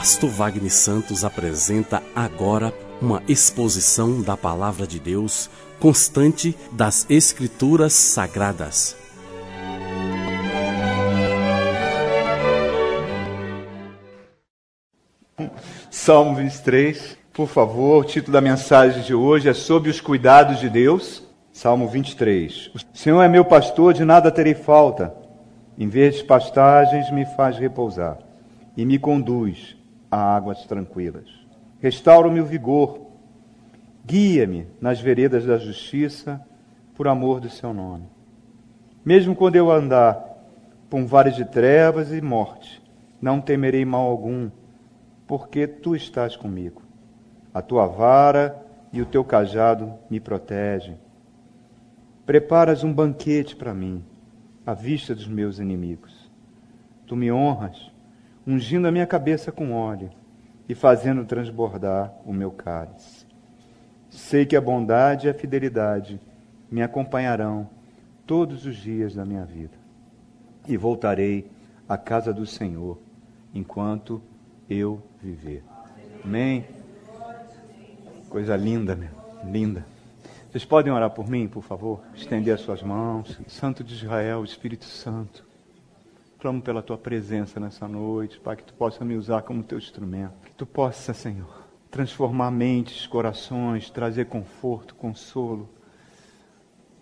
Pastor Wagner Santos apresenta agora uma exposição da palavra de Deus constante das Escrituras Sagradas. Salmo 23, por favor, o título da mensagem de hoje é Sobre os Cuidados de Deus. Salmo 23. O Senhor é meu pastor, de nada terei falta. Em verdes pastagens me faz repousar e me conduz a águas tranquilas. Restaura-me o vigor, guia-me nas veredas da justiça, por amor do seu nome. Mesmo quando eu andar por um vale de trevas e morte, não temerei mal algum, porque tu estás comigo. A tua vara e o teu cajado me protegem. Preparas um banquete para mim, à vista dos meus inimigos. Tu me honras ungindo a minha cabeça com óleo e fazendo transbordar o meu cálice. Sei que a bondade e a fidelidade me acompanharão todos os dias da minha vida. E voltarei à casa do Senhor enquanto eu viver. Amém? Coisa linda, meu. Linda. Vocês podem orar por mim, por favor? Estender as suas mãos. Santo de Israel, Espírito Santo. Clamo pela tua presença nessa noite, Pai, que tu possa me usar como teu instrumento. Que tu possa, Senhor, transformar mentes, corações, trazer conforto, consolo,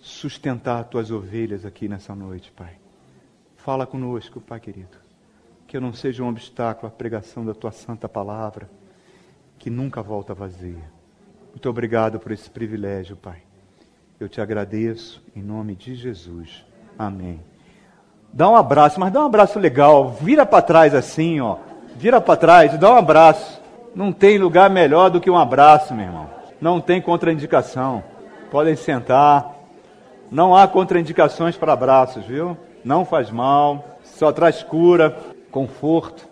sustentar tuas ovelhas aqui nessa noite, Pai. Fala conosco, Pai querido. Que eu não seja um obstáculo à pregação da tua santa palavra, que nunca volta vazia. Muito obrigado por esse privilégio, Pai. Eu te agradeço em nome de Jesus. Amém. Dá um abraço, mas dá um abraço legal. Vira para trás assim, ó. Vira para trás dá um abraço. Não tem lugar melhor do que um abraço, meu irmão. Não tem contraindicação. Podem sentar. Não há contraindicações para abraços, viu? Não faz mal, só traz cura, conforto.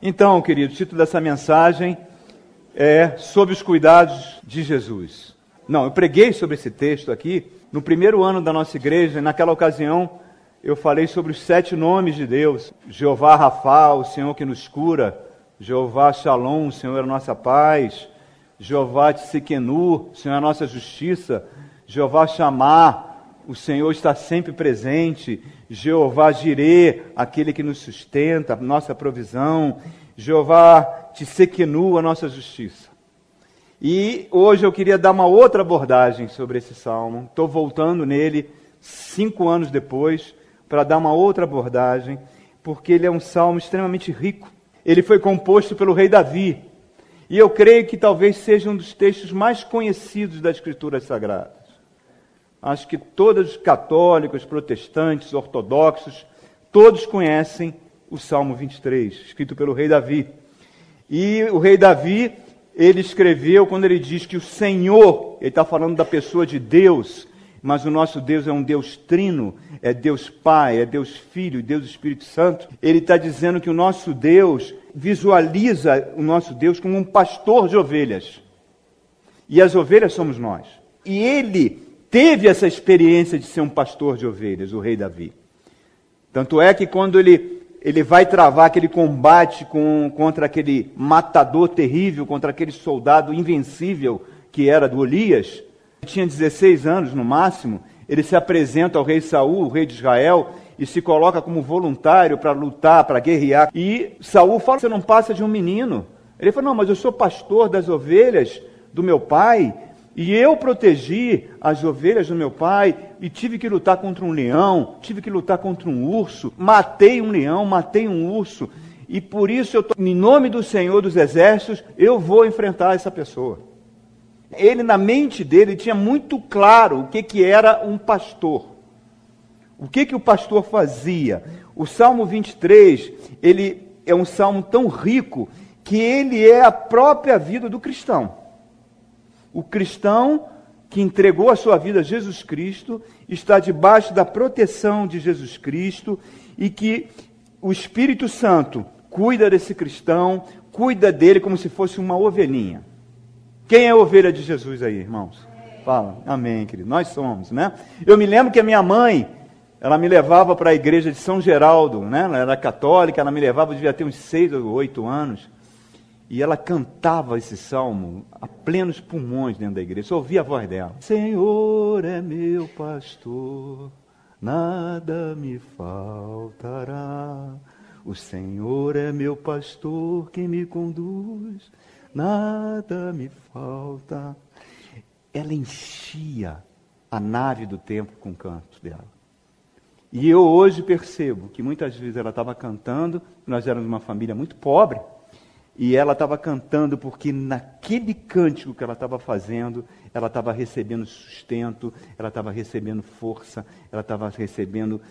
Então, querido, o título dessa mensagem é Sobre os Cuidados de Jesus. Não, eu preguei sobre esse texto aqui no primeiro ano da nossa igreja, e naquela ocasião eu falei sobre os sete nomes de Deus: Jeová Rafa, o Senhor que nos cura, Jeová Shalom, o Senhor é a nossa paz, Jeová Tsikenu, o Senhor é a nossa justiça, Jeová Chamar, o Senhor está sempre presente, Jeová Jirê, aquele que nos sustenta, nossa provisão, Jeová Tsikenu, a nossa justiça. E hoje eu queria dar uma outra abordagem sobre esse salmo. Estou voltando nele cinco anos depois para dar uma outra abordagem, porque ele é um salmo extremamente rico. Ele foi composto pelo rei Davi. E eu creio que talvez seja um dos textos mais conhecidos das Escrituras Sagradas. Acho que todos os católicos, protestantes, ortodoxos, todos conhecem o Salmo 23, escrito pelo rei Davi. E o rei Davi, ele escreveu quando ele diz que o Senhor, ele está falando da pessoa de Deus, mas o nosso Deus é um Deus trino, é Deus Pai, é Deus Filho, Deus Espírito Santo. Ele está dizendo que o nosso Deus visualiza o nosso Deus como um pastor de ovelhas. E as ovelhas somos nós. E ele teve essa experiência de ser um pastor de ovelhas, o rei Davi. Tanto é que quando ele, ele vai travar aquele combate com, contra aquele matador terrível, contra aquele soldado invencível que era do Elias, tinha 16 anos no máximo, ele se apresenta ao rei Saul, o rei de Israel, e se coloca como voluntário para lutar, para guerrear. E Saul fala: "Você não passa de um menino". Ele fala: "Não, mas eu sou pastor das ovelhas do meu pai, e eu protegi as ovelhas do meu pai e tive que lutar contra um leão, tive que lutar contra um urso, matei um leão, matei um urso, e por isso eu tô, em nome do Senhor dos exércitos, eu vou enfrentar essa pessoa. Ele, na mente dele, tinha muito claro o que, que era um pastor. O que, que o pastor fazia? O Salmo 23, ele é um salmo tão rico que ele é a própria vida do cristão. O cristão que entregou a sua vida a Jesus Cristo está debaixo da proteção de Jesus Cristo e que o Espírito Santo cuida desse cristão, cuida dele como se fosse uma ovelhinha. Quem é ovelha de Jesus aí, irmãos? Fala, amém, querido. Nós somos, né? Eu me lembro que a minha mãe, ela me levava para a igreja de São Geraldo, né? ela era católica, ela me levava, devia ter uns seis ou oito anos, e ela cantava esse salmo a plenos pulmões dentro da igreja, só ouvia a voz dela. Senhor é meu pastor, nada me faltará. O Senhor é meu pastor que me conduz, nada me falta. Ela enchia a nave do tempo com cantos dela. E eu hoje percebo que muitas vezes ela estava cantando, nós éramos uma família muito pobre, e ela estava cantando porque naquele cântico que ela estava fazendo, ela estava recebendo sustento, ela estava recebendo força, ela estava recebendo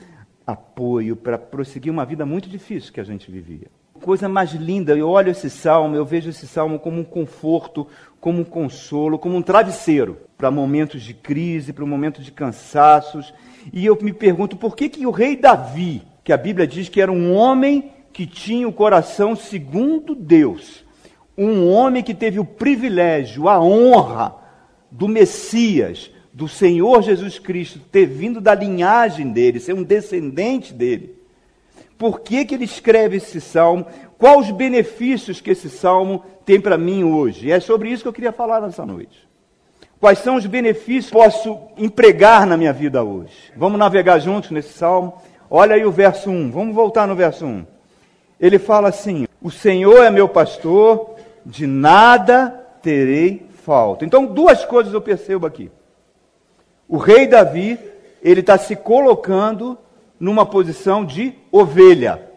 apoio para prosseguir uma vida muito difícil que a gente vivia. Coisa mais linda, eu olho esse salmo, eu vejo esse salmo como um conforto, como um consolo, como um travesseiro para momentos de crise, para momentos de cansaços. E eu me pergunto por que, que o rei Davi, que a Bíblia diz que era um homem que tinha o coração segundo Deus, um homem que teve o privilégio, a honra do Messias, do Senhor Jesus Cristo, ter vindo da linhagem dele, ser um descendente dele. Por que, que ele escreve esse salmo? Quais os benefícios que esse salmo tem para mim hoje? E é sobre isso que eu queria falar nessa noite. Quais são os benefícios que posso empregar na minha vida hoje? Vamos navegar juntos nesse salmo? Olha aí o verso 1. Vamos voltar no verso 1. Ele fala assim: O Senhor é meu pastor, de nada terei falta. Então, duas coisas eu percebo aqui. O rei Davi, ele está se colocando numa posição de ovelha.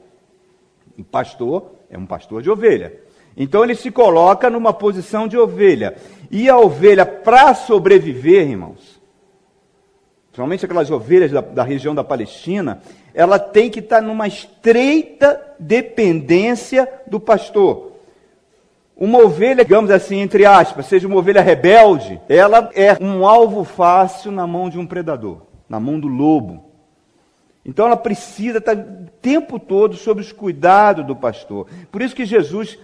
O pastor é um pastor de ovelha. Então ele se coloca numa posição de ovelha. E a ovelha, para sobreviver, irmãos, principalmente aquelas ovelhas da, da, região da Palestina, ela tem que estar numa estreita dependência do pastor. Uma ovelha, digamos assim, entre aspas, seja uma ovelha rebelde, ela é um alvo fácil na mão de um predador, na mão do lobo. Então ela precisa estar o tempo todo sob os cuidados do pastor. Por isso que Jesus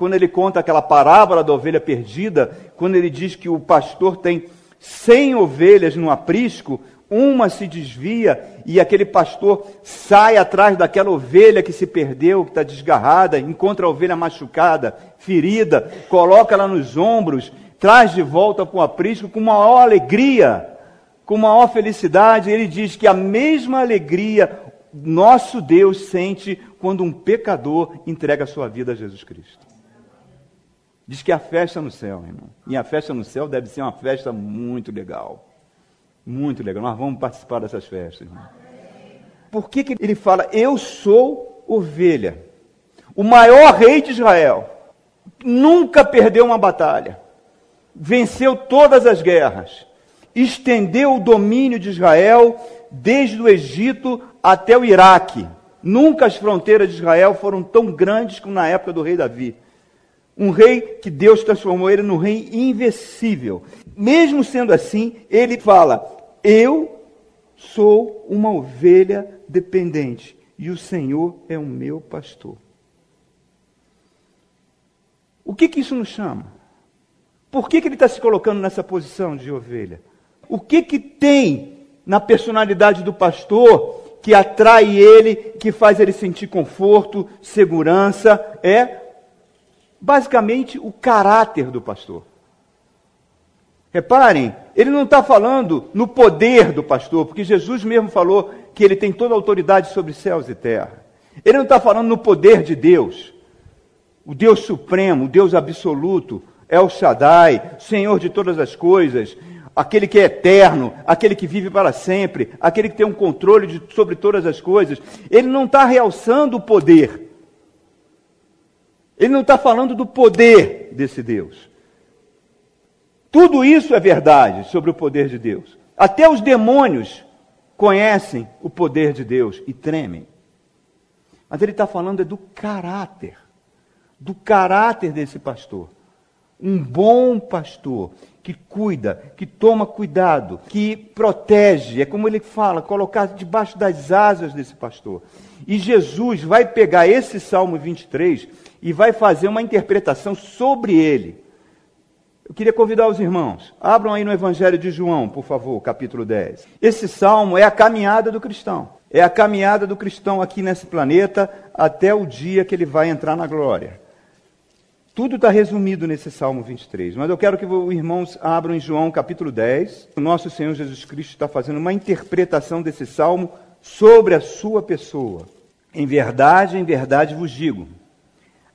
quando ele conta aquela parábola da ovelha perdida, quando ele diz que o pastor tem cem ovelhas no aprisco, uma se desvia e aquele pastor sai atrás daquela ovelha que se perdeu, que está desgarrada, encontra a ovelha machucada, ferida, coloca ela nos ombros, traz de volta para o aprisco com maior alegria, com maior felicidade. Ele diz que a mesma alegria nosso Deus sente quando um pecador entrega a sua vida a Jesus Cristo. Diz que a festa no céu, irmão. E a festa no céu deve ser uma festa muito legal. Muito legal. Nós vamos participar dessas festas, irmão. Por que, que ele fala, eu sou ovelha? O maior rei de Israel nunca perdeu uma batalha, venceu todas as guerras, estendeu o domínio de Israel desde o Egito até o Iraque. Nunca as fronteiras de Israel foram tão grandes como na época do rei Davi. Um rei que Deus transformou ele num rei invencível. Mesmo sendo assim, ele fala: Eu sou uma ovelha dependente e o Senhor é o meu pastor. O que, que isso nos chama? Por que, que ele está se colocando nessa posição de ovelha? O que, que tem na personalidade do pastor que atrai ele, que faz ele sentir conforto, segurança? É basicamente o caráter do pastor. Reparem, ele não está falando no poder do pastor, porque Jesus mesmo falou que ele tem toda a autoridade sobre céus e terra. Ele não está falando no poder de Deus, o Deus supremo, o Deus absoluto, El Shaddai, Senhor de todas as coisas, aquele que é eterno, aquele que vive para sempre, aquele que tem um controle de, sobre todas as coisas. Ele não está realçando o poder. Ele não está falando do poder desse Deus. Tudo isso é verdade sobre o poder de Deus. Até os demônios conhecem o poder de Deus e tremem. Mas ele está falando é do caráter, do caráter desse pastor. Um bom pastor que cuida, que toma cuidado, que protege, é como ele fala, colocar debaixo das asas desse pastor. E Jesus vai pegar esse Salmo 23 e vai fazer uma interpretação sobre ele. Eu queria convidar os irmãos, abram aí no Evangelho de João, por favor, capítulo 10. Esse salmo é a caminhada do cristão. É a caminhada do cristão aqui nesse planeta até o dia que ele vai entrar na glória. Tudo está resumido nesse Salmo 23, mas eu quero que os irmãos abram em João capítulo 10. O nosso Senhor Jesus Cristo está fazendo uma interpretação desse salmo sobre a sua pessoa. Em verdade, em verdade vos digo: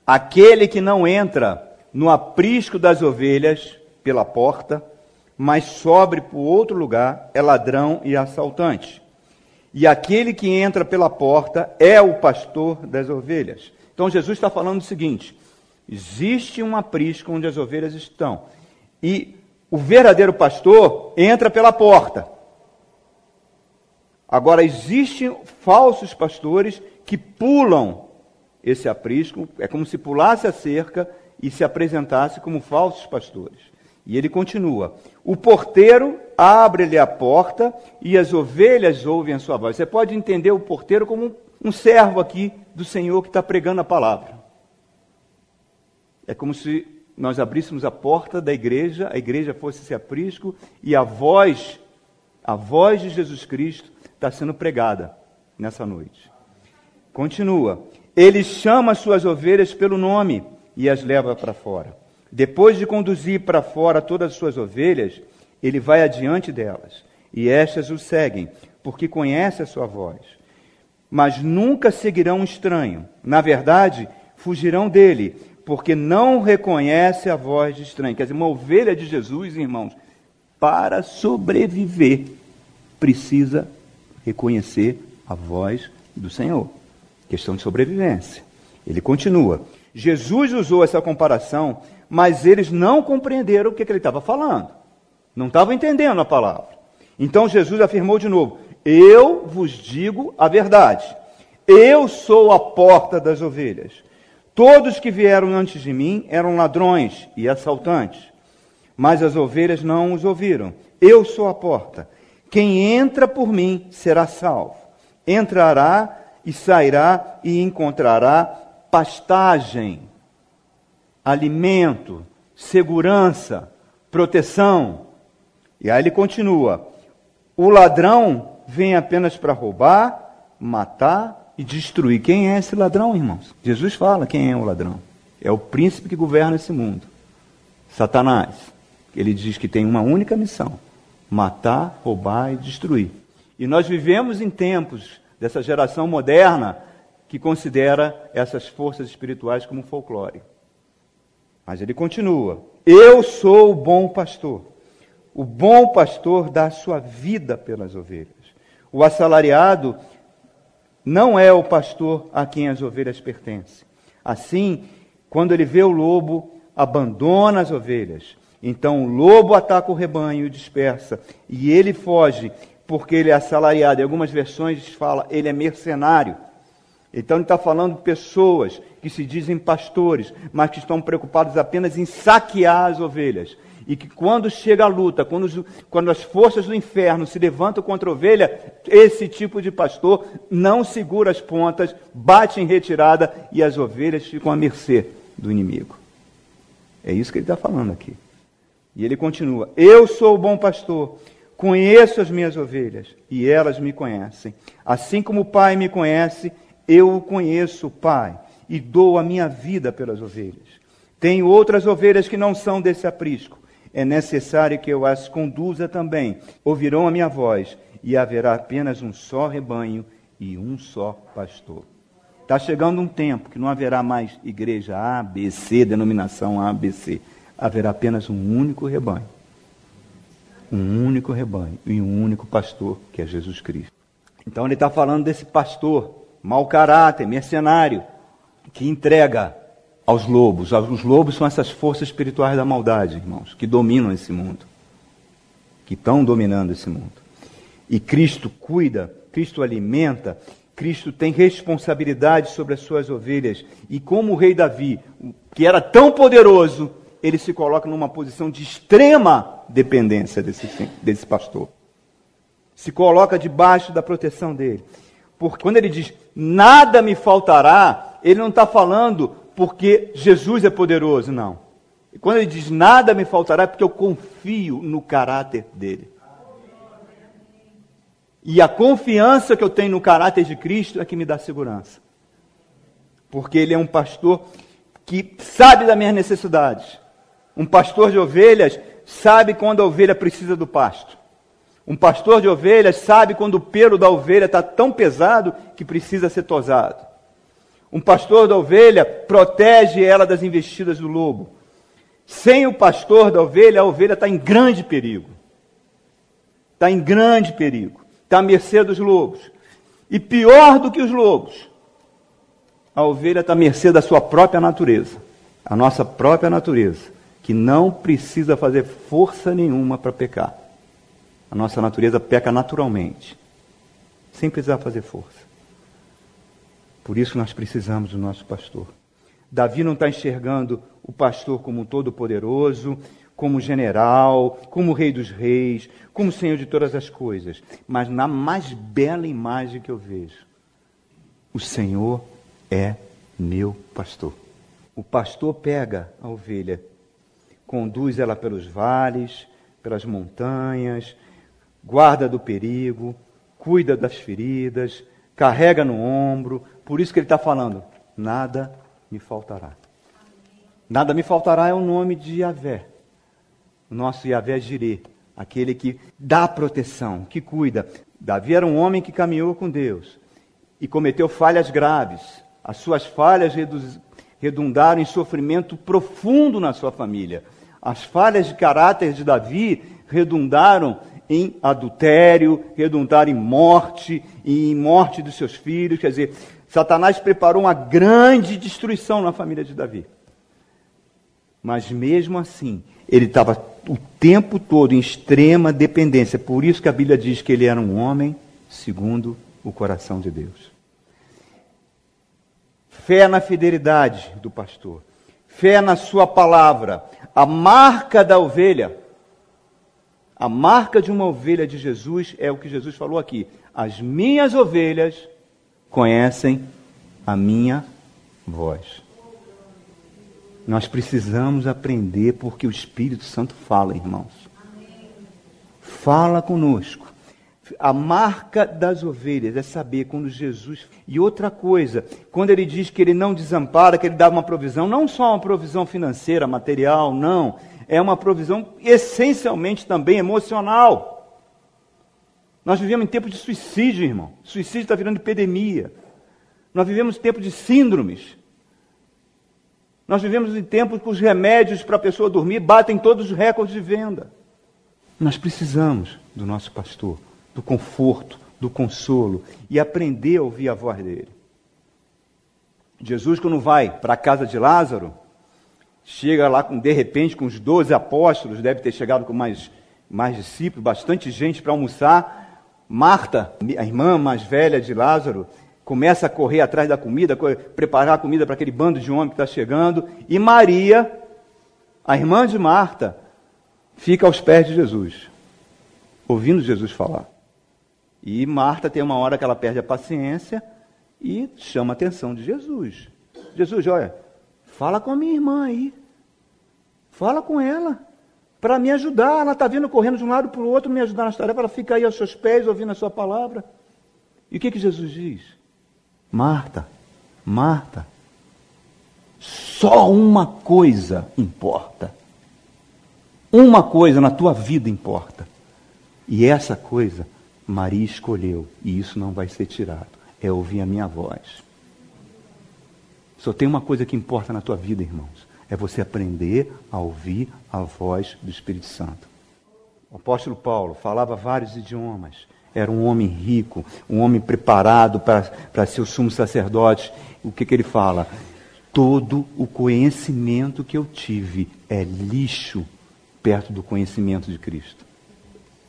aquele que não entra no aprisco das ovelhas pela porta, mas sobre por outro lugar, é ladrão e assaltante. E aquele que entra pela porta é o pastor das ovelhas. Então Jesus está falando o seguinte: existe um aprisco onde as ovelhas estão. E o verdadeiro pastor entra pela porta. Agora, existem falsos pastores que pulam esse aprisco, é como se pulasse a cerca e se apresentasse como falsos pastores. E ele continua: O porteiro abre-lhe a porta e as ovelhas ouvem a sua voz. Você pode entender o porteiro como um servo aqui do Senhor que está pregando a palavra. É como se nós abríssemos a porta da igreja, a igreja fosse esse aprisco e a voz, a voz de Jesus Cristo está sendo pregada nessa noite. Continua. Ele chama as suas ovelhas pelo nome e as leva para fora. Depois de conduzir para fora todas as suas ovelhas, ele vai adiante delas, e estas o seguem, porque conhece a sua voz. Mas nunca seguirão um estranho. Na verdade, fugirão dele, porque não reconhece a voz de estranho. Quer dizer, uma ovelha de Jesus, irmãos, para sobreviver, precisa reconhecer a voz do Senhor. Questão de sobrevivência. Ele continua. Jesus usou essa comparação mas eles não compreenderam o que, que ele estava falando. Não estavam entendendo a palavra. Então Jesus afirmou de novo: Eu vos digo a verdade. Eu sou a porta das ovelhas. Todos que vieram antes de mim eram ladrões e assaltantes, mas as ovelhas não os ouviram. Eu sou a porta. Quem entra por mim será salvo. Entrará e sairá e encontrará pastagem alimento, segurança, proteção. E aí ele continua: o ladrão vem apenas para roubar, matar e destruir. Quem é esse ladrão, irmãos? Jesus fala quem é o ladrão. É o príncipe que governa esse mundo. Satanás. Ele diz que tem uma única missão: matar, roubar e destruir. E nós vivemos em tempos dessa geração moderna que considera essas forças espirituais como folclore. Mas ele continua: Eu sou o bom pastor. O bom pastor dá sua vida pelas ovelhas. O assalariado não é o pastor a quem as ovelhas pertencem. Assim, quando ele vê o lobo, abandona as ovelhas. Então o lobo ataca o rebanho e dispersa, e ele foge, porque ele é assalariado. Em algumas versões fala, ele é mercenário. Então ele está falando de pessoas que se dizem pastores, mas que estão preocupados apenas em saquear as ovelhas. E que quando chega a luta, quando, quando as forças do inferno se levantam contra a ovelha, esse tipo de pastor não segura as pontas, bate em retirada e as ovelhas ficam à mercê do inimigo. É isso que ele está falando aqui. E ele continua: Eu sou o bom pastor, conheço as minhas ovelhas e elas me conhecem. Assim como o Pai me conhece, eu o conheço, Pai, e dou a minha vida pelas ovelhas. Tenho outras ovelhas que não são desse aprisco. É necessário que eu as conduza também. Ouvirão a minha voz, e haverá apenas um só rebanho e um só pastor. Está chegando um tempo que não haverá mais igreja A, B, C, denominação A, B, C. Haverá apenas um único rebanho. Um único rebanho e um único pastor, que é Jesus Cristo. Então ele está falando desse pastor mau caráter, mercenário, que entrega aos lobos. Os lobos são essas forças espirituais da maldade, irmãos, que dominam esse mundo, que estão dominando esse mundo. E Cristo cuida, Cristo alimenta, Cristo tem responsabilidade sobre as suas ovelhas. E como o rei Davi, que era tão poderoso, ele se coloca numa posição de extrema dependência desse, desse pastor. Se coloca debaixo da proteção dele. Porque quando ele diz nada me faltará, ele não está falando porque Jesus é poderoso, não. E quando ele diz nada me faltará, é porque eu confio no caráter dele. E a confiança que eu tenho no caráter de Cristo é que me dá segurança. Porque Ele é um pastor que sabe das minhas necessidades. Um pastor de ovelhas sabe quando a ovelha precisa do pasto. Um pastor de ovelhas sabe quando o pelo da ovelha está tão pesado que precisa ser tosado. Um pastor da ovelha protege ela das investidas do lobo. Sem o pastor da ovelha, a ovelha está em grande perigo. Está em grande perigo está à mercê dos lobos. E pior do que os lobos, a ovelha está à mercê da sua própria natureza, a nossa própria natureza, que não precisa fazer força nenhuma para pecar. A nossa natureza peca naturalmente, sem precisar fazer força. Por isso nós precisamos do nosso pastor. Davi não está enxergando o pastor como um todo-poderoso, como general, como rei dos reis, como senhor de todas as coisas. Mas na mais bela imagem que eu vejo, o Senhor é meu pastor. O pastor pega a ovelha, conduz ela pelos vales, pelas montanhas, guarda do perigo, cuida das feridas, carrega no ombro. Por isso que ele está falando: nada me faltará. Nada me faltará é o nome de Yahvé nosso Yahvé Jireh, aquele que dá proteção, que cuida. Davi era um homem que caminhou com Deus e cometeu falhas graves. As suas falhas redundaram em sofrimento profundo na sua família. As falhas de caráter de Davi redundaram em adultério, redundaram em morte, e em morte dos seus filhos. Quer dizer, Satanás preparou uma grande destruição na família de Davi. Mas mesmo assim, ele estava o tempo todo em extrema dependência. Por isso que a Bíblia diz que ele era um homem segundo o coração de Deus. Fé na fidelidade do pastor, fé na sua palavra, a marca da ovelha. A marca de uma ovelha de Jesus é o que Jesus falou aqui. As minhas ovelhas conhecem a minha voz. Nós precisamos aprender porque o Espírito Santo fala, irmãos. Fala conosco. A marca das ovelhas é saber quando Jesus. E outra coisa, quando ele diz que ele não desampara, que ele dá uma provisão, não só uma provisão financeira, material, não. É uma provisão essencialmente também emocional. Nós vivemos em tempo de suicídio, irmão. Suicídio está virando epidemia. Nós vivemos em tempo de síndromes. Nós vivemos em tempos que os remédios para a pessoa dormir batem todos os recordes de venda. Nós precisamos do nosso pastor, do conforto, do consolo e aprender a ouvir a voz dele. Jesus, quando vai para a casa de Lázaro, chega lá com, de repente, com os doze apóstolos, deve ter chegado com mais, mais discípulos, bastante gente para almoçar. Marta, a irmã mais velha de Lázaro, começa a correr atrás da comida, preparar a comida para aquele bando de homem que está chegando, e Maria, a irmã de Marta, fica aos pés de Jesus, ouvindo Jesus falar. E Marta tem uma hora que ela perde a paciência e chama a atenção de Jesus. Jesus, olha, fala com a minha irmã aí. Fala com ela. Para me ajudar. Ela está vindo correndo de um lado para o outro, me ajudar nas tarefas. Ela fica aí aos seus pés, ouvindo a sua palavra. E o que, que Jesus diz? Marta, Marta, só uma coisa importa. Uma coisa na tua vida importa. E essa coisa Maria escolheu, e isso não vai ser tirado. É ouvir a minha voz. Só tem uma coisa que importa na tua vida, irmãos. É você aprender a ouvir a voz do Espírito Santo. O apóstolo Paulo falava vários idiomas era um homem rico, um homem preparado para ser o sumo sacerdote. O que, que ele fala? Todo o conhecimento que eu tive é lixo perto do conhecimento de Cristo.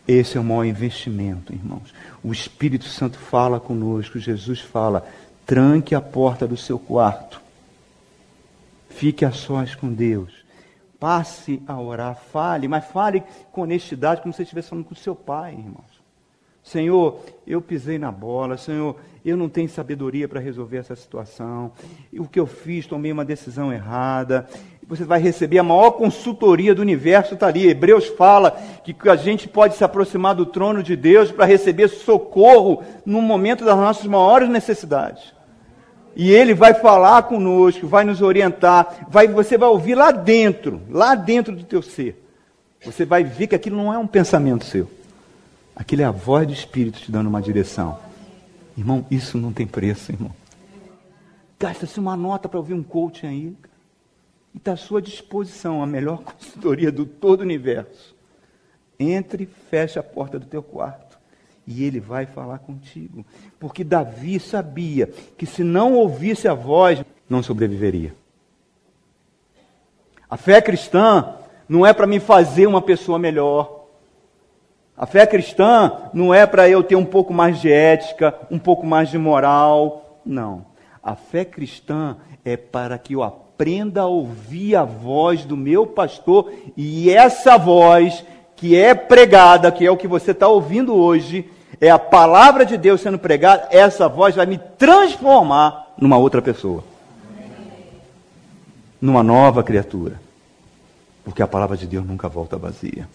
Esse é o maior investimento, irmãos. O Espírito Santo fala conosco, Jesus fala: tranque a porta do seu quarto, fique a sós com Deus, passe a orar, fale, mas fale com honestidade, como se estivesse falando com seu pai, irmãos. Senhor, eu pisei na bola, Senhor, eu não tenho sabedoria para resolver essa situação. O que eu fiz, tomei uma decisão errada. você vai receber a maior consultoria do universo, está ali. Hebreus fala que a gente pode se aproximar do trono de Deus para receber socorro no momento das nossas maiores necessidades. E ele vai falar conosco, vai nos orientar, vai, você vai ouvir lá dentro, lá dentro do teu ser. Você vai ver que aquilo não é um pensamento seu. Aquilo é a voz do Espírito te dando uma direção. Irmão, isso não tem preço, irmão. Gasta-se uma nota para ouvir um coaching aí. E está à sua disposição a melhor consultoria do todo o universo. Entre, feche a porta do teu quarto e ele vai falar contigo. Porque Davi sabia que se não ouvisse a voz, não sobreviveria. A fé cristã não é para me fazer uma pessoa melhor. A fé cristã não é para eu ter um pouco mais de ética, um pouco mais de moral. Não. A fé cristã é para que eu aprenda a ouvir a voz do meu pastor e essa voz que é pregada, que é o que você está ouvindo hoje, é a palavra de Deus sendo pregada, essa voz vai me transformar numa outra pessoa. Numa nova criatura. Porque a palavra de Deus nunca volta vazia.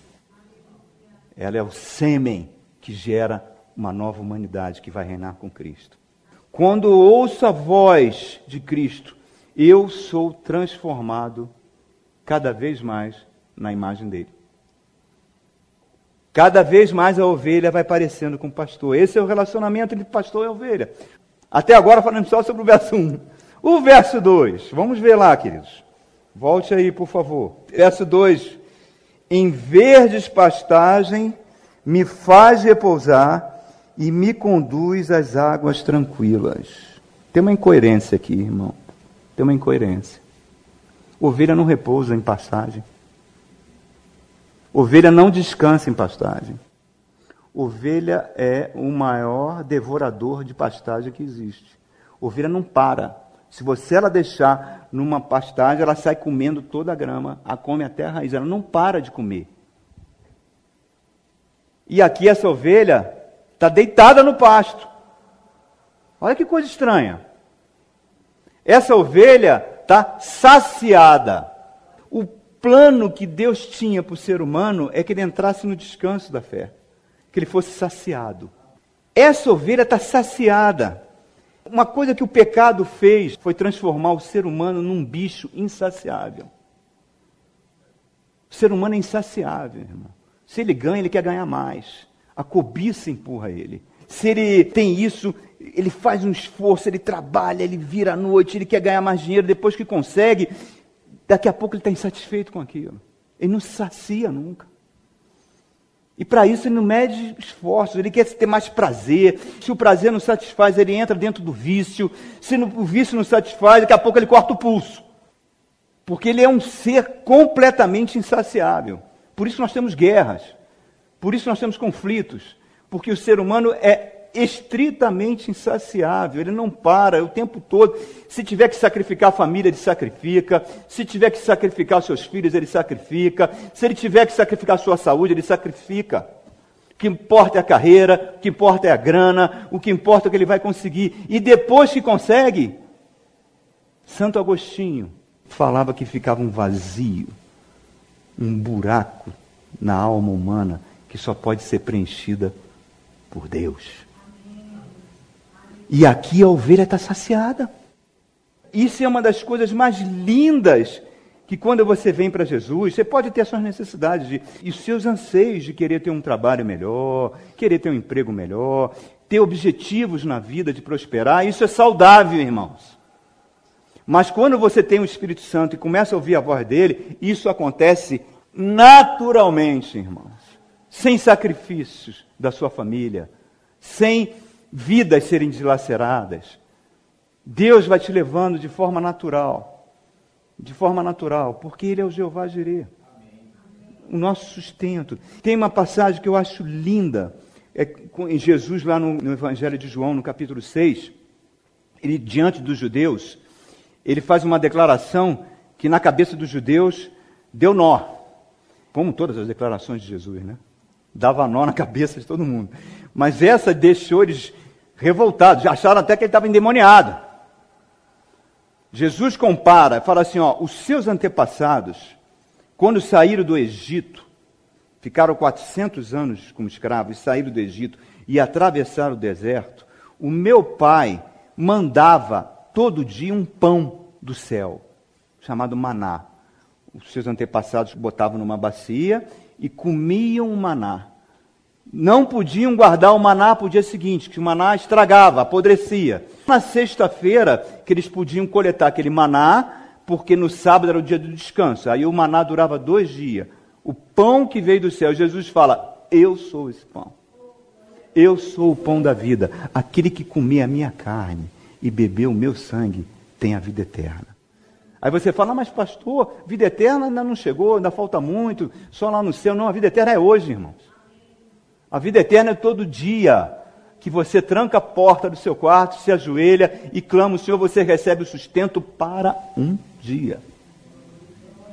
Ela é o sêmen que gera uma nova humanidade que vai reinar com Cristo. Quando ouço a voz de Cristo, eu sou transformado cada vez mais na imagem dele. Cada vez mais a ovelha vai parecendo com o pastor. Esse é o relacionamento entre pastor e ovelha. Até agora falando só sobre o verso 1. O verso 2, vamos ver lá, queridos. Volte aí, por favor. Verso 2: Em verdes pastagem me faz repousar e me conduz às águas tranquilas. Tem uma incoerência aqui, irmão. Tem uma incoerência. Ovelha não repousa em pastagem. Ovelha não descansa em pastagem. Ovelha é o maior devorador de pastagem que existe. Ovelha não para. Se você ela deixar numa pastagem, ela sai comendo toda a grama, a come até a raiz, ela não para de comer. E aqui essa ovelha está deitada no pasto. Olha que coisa estranha. Essa ovelha está saciada. Plano que Deus tinha para o ser humano é que ele entrasse no descanso da fé, que ele fosse saciado. Essa ovelha está saciada. Uma coisa que o pecado fez foi transformar o ser humano num bicho insaciável. O ser humano é insaciável, irmão. Se ele ganha, ele quer ganhar mais. A cobiça empurra ele. Se ele tem isso, ele faz um esforço, ele trabalha, ele vira à noite, ele quer ganhar mais dinheiro, depois que consegue, daqui a pouco ele está insatisfeito com aquilo. Ele não se sacia nunca. E para isso ele não mede esforços, ele quer ter mais prazer. Se o prazer não satisfaz, ele entra dentro do vício. Se o vício não satisfaz, daqui a pouco ele corta o pulso. Porque ele é um ser completamente insaciável. Por isso nós temos guerras. Por isso nós temos conflitos. Porque o ser humano é estritamente insaciável, ele não para o tempo todo. Se tiver que sacrificar a família, ele sacrifica. Se tiver que sacrificar os seus filhos, ele sacrifica. Se ele tiver que sacrificar a sua saúde, ele sacrifica. O que importa é a carreira, o que importa é a grana, o que importa é que ele vai conseguir. E depois que consegue, Santo Agostinho falava que ficava um vazio, um buraco na alma humana que só pode ser preenchida por Deus. E aqui a ovelha está saciada. Isso é uma das coisas mais lindas que quando você vem para Jesus, você pode ter suas necessidades de, e os seus anseios de querer ter um trabalho melhor, querer ter um emprego melhor, ter objetivos na vida de prosperar. Isso é saudável, irmãos. Mas quando você tem o Espírito Santo e começa a ouvir a voz dele, isso acontece naturalmente, irmãos. Sem sacrifícios da sua família, sem vidas serem dilaceradas. Deus vai te levando de forma natural. De forma natural, porque Ele é o Jeová Jireh. O nosso sustento. Tem uma passagem que eu acho linda, é em Jesus, lá no, no Evangelho de João, no capítulo 6, ele, diante dos judeus, ele faz uma declaração que na cabeça dos judeus deu nó. Como todas as declarações de Jesus, né? Dava nó na cabeça de todo mundo. Mas essa deixou eles revoltados, acharam até que ele estava endemoniado. Jesus compara, fala assim: ó, os seus antepassados, quando saíram do Egito, ficaram 400 anos como escravos, saíram do Egito e atravessaram o deserto. O meu pai mandava todo dia um pão do céu, chamado maná. Os seus antepassados botavam numa bacia e comiam o maná. Não podiam guardar o maná para o dia seguinte, que o maná estragava, apodrecia. Na sexta-feira, que eles podiam coletar aquele maná, porque no sábado era o dia do descanso. Aí o maná durava dois dias. O pão que veio do céu, Jesus fala: Eu sou esse pão. Eu sou o pão da vida. Aquele que comer a minha carne e beber o meu sangue tem a vida eterna. Aí você fala, mas pastor, vida eterna ainda não chegou, ainda falta muito, só lá no céu. Não, a vida eterna é hoje, irmãos. A vida eterna é todo dia que você tranca a porta do seu quarto, se ajoelha e clama o Senhor, você recebe o sustento para um dia.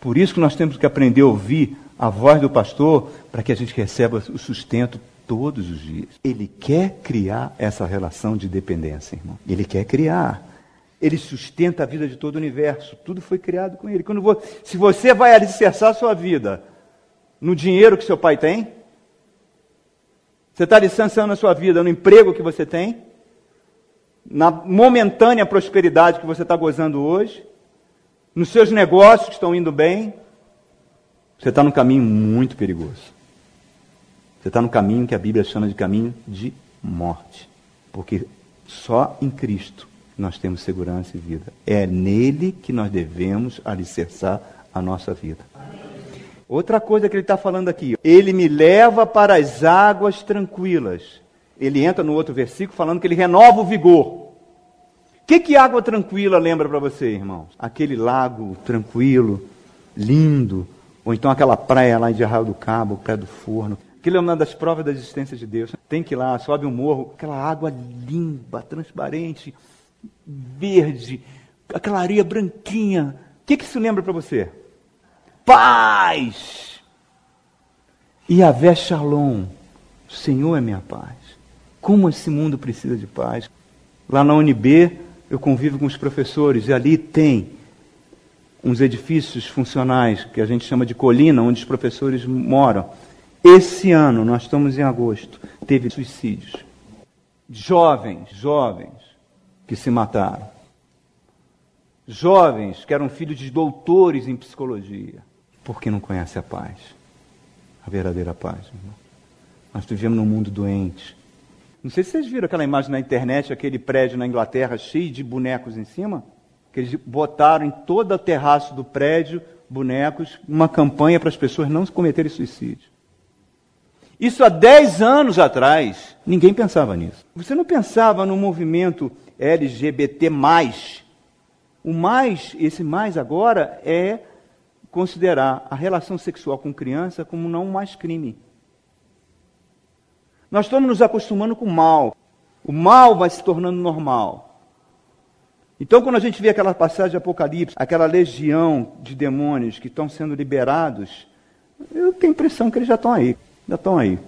Por isso que nós temos que aprender a ouvir a voz do pastor para que a gente receba o sustento todos os dias. Ele quer criar essa relação de dependência, irmão. Ele quer criar. Ele sustenta a vida de todo o universo. Tudo foi criado com ele. Quando se você vai alicerçar sua vida no dinheiro que seu pai tem, você está alicerçando a sua vida no emprego que você tem, na momentânea prosperidade que você está gozando hoje, nos seus negócios que estão indo bem, você está num caminho muito perigoso. Você está no caminho que a Bíblia chama de caminho de morte. Porque só em Cristo nós temos segurança e vida. É nele que nós devemos alicerçar a nossa vida. Outra coisa que ele está falando aqui, ele me leva para as águas tranquilas. Ele entra no outro versículo falando que ele renova o vigor. O que, que água tranquila lembra para você, irmãos? Aquele lago tranquilo, lindo, ou então aquela praia lá de Arraio do Cabo, Pé do Forno. Aquilo é uma das provas da existência de Deus. Tem que ir lá, sobe um morro, aquela água limpa, transparente, verde, aquela areia branquinha. O que, que isso lembra para você? Paz! E a Shalom, o Senhor é minha paz. Como esse mundo precisa de paz. Lá na UNB, eu convivo com os professores e ali tem uns edifícios funcionais que a gente chama de colina, onde os professores moram. Esse ano, nós estamos em agosto, teve suicídios. Jovens, jovens que se mataram. Jovens que eram filhos de doutores em psicologia, porque não conhecem a paz, a verdadeira paz. Irmão. Nós vivemos num mundo doente. Não sei se vocês viram aquela imagem na internet, aquele prédio na Inglaterra cheio de bonecos em cima que eles botaram em todo o terraço do prédio bonecos, uma campanha para as pessoas não cometerem suicídio. Isso há 10 anos atrás, ninguém pensava nisso. Você não pensava no movimento LGBT. O mais, esse mais agora, é considerar a relação sexual com criança como não mais crime. Nós estamos nos acostumando com o mal. O mal vai se tornando normal. Então, quando a gente vê aquela passagem de Apocalipse, aquela legião de demônios que estão sendo liberados, eu tenho a impressão que eles já estão aí. Já estão aí.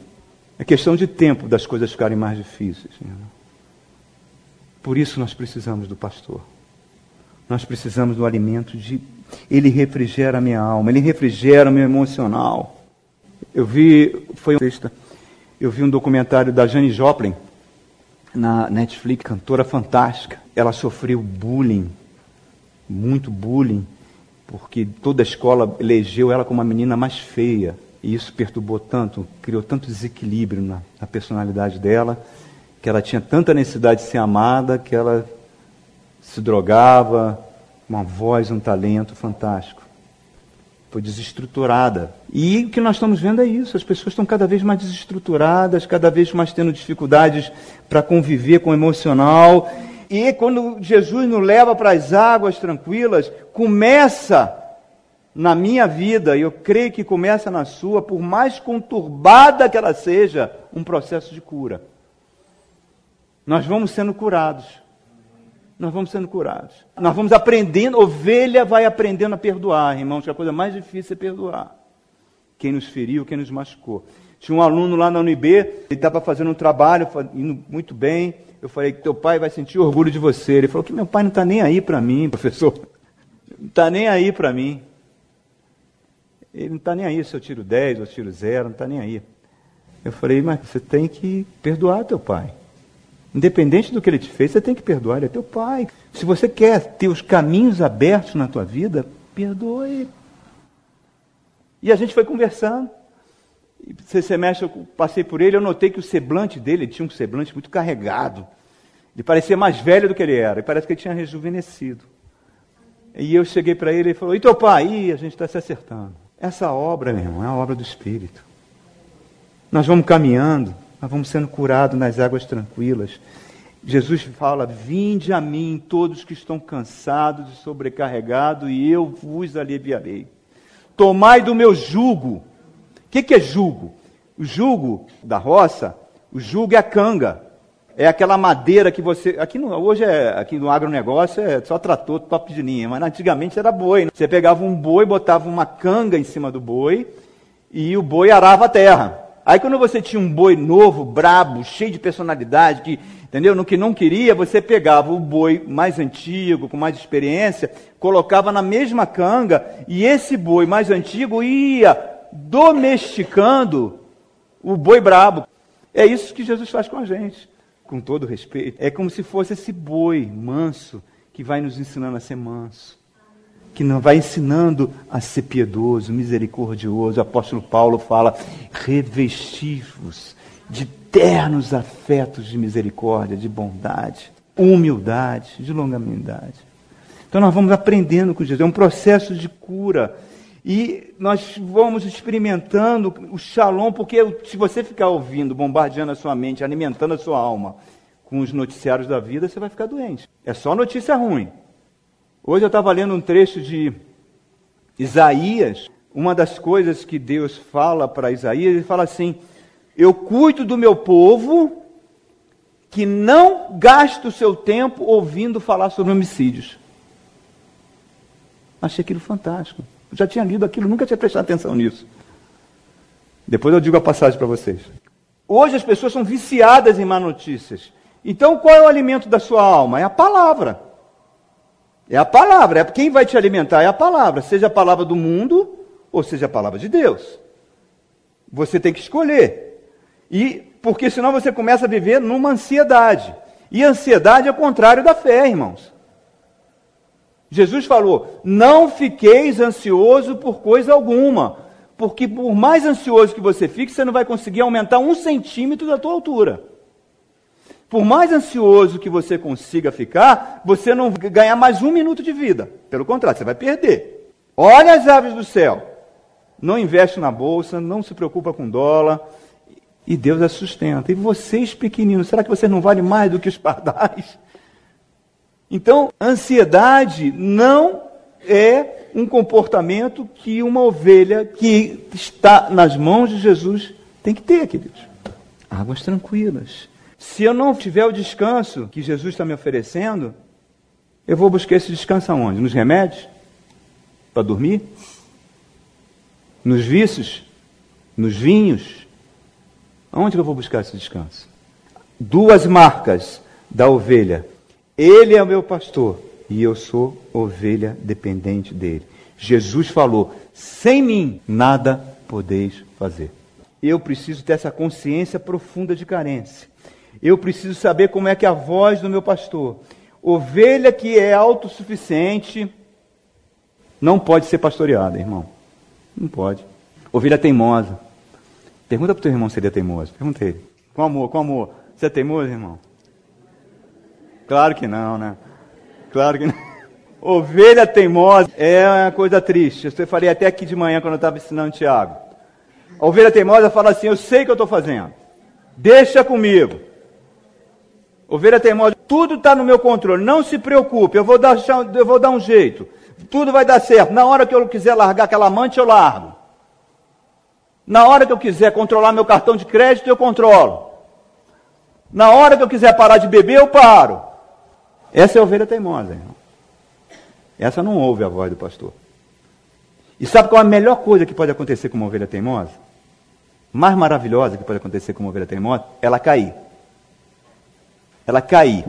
É questão de tempo das coisas ficarem mais difíceis. Né? Por isso nós precisamos do pastor. Nós precisamos do alimento de. Ele refrigera a minha alma, ele refrigera o meu emocional. Eu vi, foi um eu vi um documentário da Jane Joplin na Netflix, cantora fantástica ela sofreu bullying, muito bullying, porque toda a escola elegeu ela como a menina mais feia. E isso perturbou tanto, criou tanto desequilíbrio na, na personalidade dela, que ela tinha tanta necessidade de ser amada que ela se drogava, uma voz, um talento fantástico. Foi desestruturada. E o que nós estamos vendo é isso: as pessoas estão cada vez mais desestruturadas, cada vez mais tendo dificuldades para conviver com o emocional e quando Jesus nos leva para as águas tranquilas, começa na minha vida, e eu creio que começa na sua, por mais conturbada que ela seja, um processo de cura. Nós vamos sendo curados. Nós vamos sendo curados. Nós vamos aprendendo, ovelha vai aprendendo a perdoar, irmãos, que a coisa mais difícil é perdoar. Quem nos feriu, quem nos machucou. Tinha um aluno lá na UNB, ele estava fazendo um trabalho, indo muito bem. Eu falei que teu pai vai sentir orgulho de você. Ele falou que meu pai não está nem aí para mim, professor. Não está nem aí para mim. Ele não está nem aí se eu tiro 10 ou tiro 0, não está nem aí. Eu falei, mas você tem que perdoar teu pai. Independente do que ele te fez, você tem que perdoar, ele é teu pai. Se você quer ter os caminhos abertos na tua vida, perdoe. E a gente foi conversando. Esse semestre eu passei por ele, eu notei que o semblante dele tinha um semblante muito carregado. Ele parecia mais velho do que ele era, e parece que ele tinha rejuvenescido. E eu cheguei para ele e falou: E teu pai? Ih, a gente está se acertando. Essa obra, meu irmão, é a obra do Espírito. Nós vamos caminhando, nós vamos sendo curados nas águas tranquilas. Jesus fala: Vinde a mim, todos que estão cansados e sobrecarregados, e eu vos aliviarei. Tomai do meu jugo. O que, que é jugo? O jugo da roça, o jugo é a canga. É aquela madeira que você. Aqui no, hoje, é, aqui no agronegócio, é só trator top de linha, mas antigamente era boi. Né? Você pegava um boi, botava uma canga em cima do boi e o boi arava a terra. Aí quando você tinha um boi novo, brabo, cheio de personalidade, que, entendeu? No que não queria, você pegava o boi mais antigo, com mais experiência, colocava na mesma canga, e esse boi mais antigo ia domesticando o boi brabo. É isso que Jesus faz com a gente, com todo respeito. É como se fosse esse boi manso que vai nos ensinando a ser manso que não vai ensinando a ser piedoso, misericordioso. O apóstolo Paulo fala: revestivos de ternos afetos de misericórdia, de bondade, humildade, de longanimidade. Então nós vamos aprendendo com Jesus. É um processo de cura. E nós vamos experimentando o shalom, porque se você ficar ouvindo, bombardeando a sua mente, alimentando a sua alma com os noticiários da vida, você vai ficar doente. É só notícia ruim. Hoje eu estava lendo um trecho de Isaías. Uma das coisas que Deus fala para Isaías, ele fala assim: Eu cuido do meu povo que não gasta o seu tempo ouvindo falar sobre homicídios. Achei aquilo fantástico. Eu já tinha lido aquilo, nunca tinha prestado atenção nisso. Depois eu digo a passagem para vocês. Hoje as pessoas são viciadas em má notícias. Então qual é o alimento da sua alma? É a palavra. É a palavra, é quem vai te alimentar é a palavra, seja a palavra do mundo ou seja a palavra de Deus. Você tem que escolher. E porque senão você começa a viver numa ansiedade. E ansiedade é o contrário da fé, irmãos. Jesus falou: "Não fiqueis ansioso por coisa alguma, porque por mais ansioso que você fique, você não vai conseguir aumentar um centímetro da tua altura." Por mais ansioso que você consiga ficar, você não vai ganhar mais um minuto de vida. Pelo contrário, você vai perder. Olha as aves do céu. Não investe na bolsa, não se preocupa com dólar. E Deus as sustenta. E vocês pequeninos, será que vocês não valem mais do que os pardais? Então, ansiedade não é um comportamento que uma ovelha que está nas mãos de Jesus tem que ter, queridos. Águas tranquilas. Se eu não tiver o descanso que Jesus está me oferecendo, eu vou buscar esse descanso aonde? Nos remédios? Para dormir? Nos vícios? Nos vinhos? Aonde eu vou buscar esse descanso? Duas marcas da ovelha. Ele é o meu pastor e eu sou ovelha dependente dele. Jesus falou: sem mim nada podeis fazer. Eu preciso ter essa consciência profunda de carência. Eu preciso saber como é que é a voz do meu pastor. Ovelha que é autossuficiente não pode ser pastoreada, irmão. Não pode. Ovelha teimosa. Pergunta para o teu irmão se ele é teimoso. Pergunta ele. Com amor, com amor. Você é teimoso, irmão? Claro que não, né? Claro que não. Ovelha teimosa é uma coisa triste. Eu falei até aqui de manhã quando eu estava ensinando Tiago. A ovelha teimosa fala assim: Eu sei o que eu estou fazendo. Deixa comigo. Ovelha teimosa, tudo está no meu controle, não se preocupe, eu vou, dar, eu vou dar um jeito, tudo vai dar certo. Na hora que eu quiser largar aquela amante, eu largo. Na hora que eu quiser controlar meu cartão de crédito, eu controlo. Na hora que eu quiser parar de beber, eu paro. Essa é a ovelha teimosa, irmão. Essa não ouve a voz do pastor. E sabe qual é a melhor coisa que pode acontecer com uma ovelha teimosa? mais maravilhosa que pode acontecer com uma ovelha teimosa, ela cair. Ela cair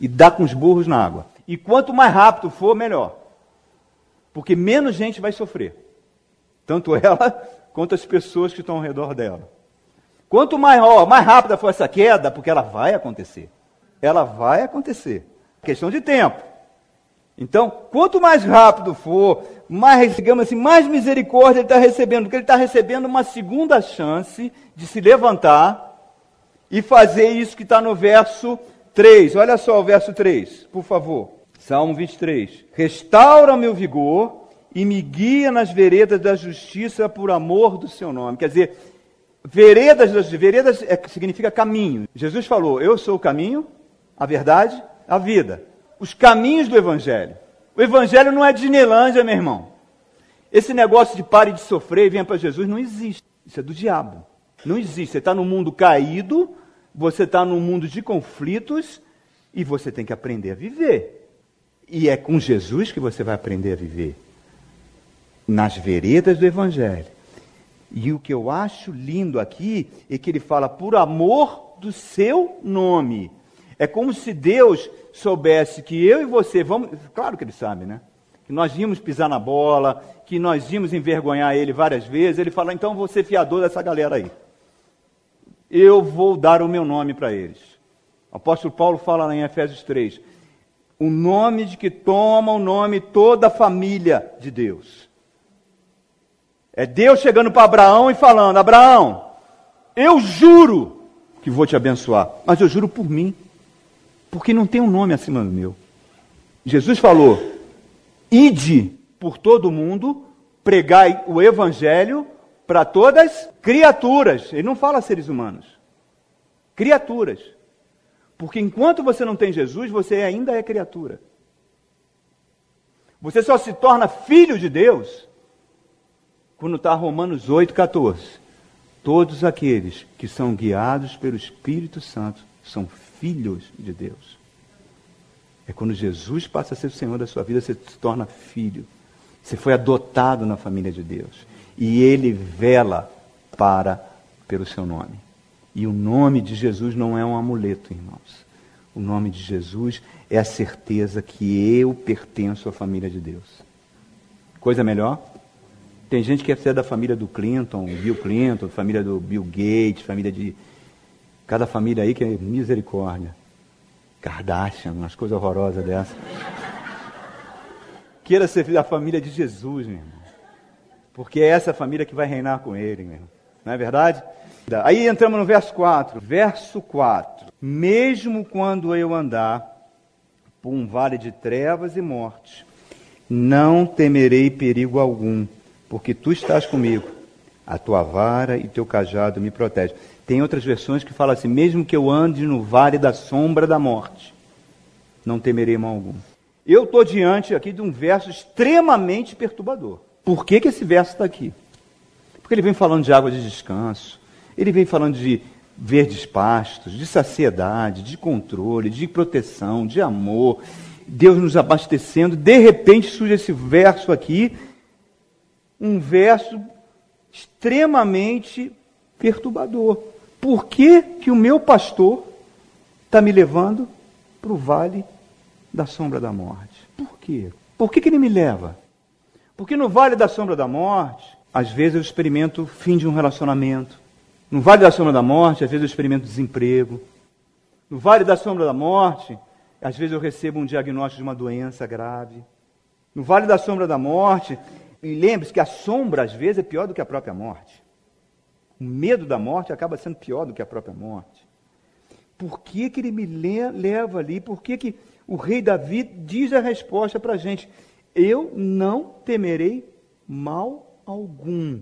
e dar com os burros na água. E quanto mais rápido for, melhor. Porque menos gente vai sofrer. Tanto ela quanto as pessoas que estão ao redor dela. Quanto mais, ó, mais rápida for essa queda, porque ela vai acontecer. Ela vai acontecer. Questão de tempo. Então, quanto mais rápido for, mais, digamos assim, mais misericórdia ele está recebendo, porque ele está recebendo uma segunda chance de se levantar e fazer isso que está no verso 3. Olha só o verso 3, por favor. Salmo 23. Restaura meu vigor e me guia nas veredas da justiça por amor do seu nome. Quer dizer, veredas, veredas é, significa caminho. Jesus falou: Eu sou o caminho, a verdade, a vida os caminhos do Evangelho. O Evangelho não é Disneylândia, meu irmão. Esse negócio de pare de sofrer e venha para Jesus não existe. Isso é do diabo. Não existe. Você está no mundo caído, você está num mundo de conflitos e você tem que aprender a viver. E é com Jesus que você vai aprender a viver. Nas veredas do Evangelho. E o que eu acho lindo aqui é que ele fala por amor do seu nome. É como se Deus soubesse que eu e você vamos. Claro que ele sabe, né? Que nós íamos pisar na bola, que nós íamos envergonhar ele várias vezes. Ele fala: então vou ser fiador dessa galera aí. Eu vou dar o meu nome para eles. O apóstolo Paulo fala lá em Efésios 3: o nome de que toma o nome toda a família de Deus. É Deus chegando para Abraão e falando: Abraão, eu juro que vou te abençoar, mas eu juro por mim porque não tem um nome acima do meu. Jesus falou: ide por todo o mundo, pregai o evangelho para todas criaturas. Ele não fala seres humanos. Criaturas. Porque enquanto você não tem Jesus, você ainda é criatura. Você só se torna filho de Deus quando está Romanos 8, 14. Todos aqueles que são guiados pelo Espírito Santo são filhos de Deus. É quando Jesus passa a ser o Senhor da sua vida, você se torna filho. Você foi adotado na família de Deus. E Ele vela para pelo seu nome. E o nome de Jesus não é um amuleto, irmãos. O nome de Jesus é a certeza que eu pertenço à família de Deus. Coisa melhor? Tem gente que é ser da família do Clinton, Bill Clinton, família do Bill Gates, família de Cada família aí que é misericórdia. Kardashian, umas coisas horrorosas dessas. Queira ser da família de Jesus, meu irmão. Porque é essa família que vai reinar com ele, meu irmão. Não é verdade? Aí entramos no verso 4. Verso 4. Mesmo quando eu andar por um vale de trevas e morte, não temerei perigo algum, porque tu estás comigo. A tua vara e teu cajado me protegem. Tem outras versões que falam assim: mesmo que eu ande no vale da sombra da morte, não temerei mal algum. Eu estou diante aqui de um verso extremamente perturbador. Por que, que esse verso está aqui? Porque ele vem falando de água de descanso, ele vem falando de verdes pastos, de saciedade, de controle, de proteção, de amor, Deus nos abastecendo. De repente surge esse verso aqui, um verso extremamente perturbador. Por que, que o meu pastor está me levando para o vale da sombra da morte? Por quê? Por que, que ele me leva? Porque no vale da sombra da morte, às vezes eu experimento o fim de um relacionamento. No vale da sombra da morte, às vezes eu experimento desemprego. No vale da sombra da morte, às vezes eu recebo um diagnóstico de uma doença grave. No vale da sombra da morte, e lembre-se que a sombra às vezes é pior do que a própria morte. O medo da morte acaba sendo pior do que a própria morte. Por que, que ele me leva ali? Por que, que o rei Davi diz a resposta para a gente? Eu não temerei mal algum.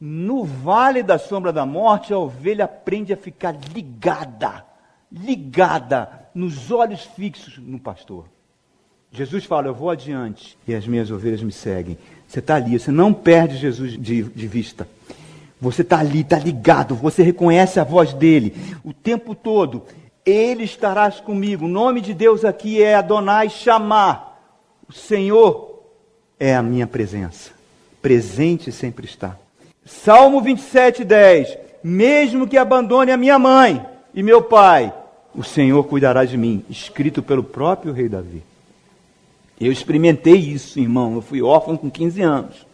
No vale da sombra da morte, a ovelha aprende a ficar ligada, ligada, nos olhos fixos no pastor. Jesus fala: Eu vou adiante e as minhas ovelhas me seguem. Você está ali, você não perde Jesus de, de vista. Você está ali, está ligado, você reconhece a voz dele o tempo todo. Ele estarás comigo. O nome de Deus aqui é Adonai chamar. O Senhor é a minha presença. Presente sempre está. Salmo 27, 10. mesmo que abandone a minha mãe e meu pai, o Senhor cuidará de mim, escrito pelo próprio rei Davi. Eu experimentei isso, irmão. Eu fui órfão com 15 anos.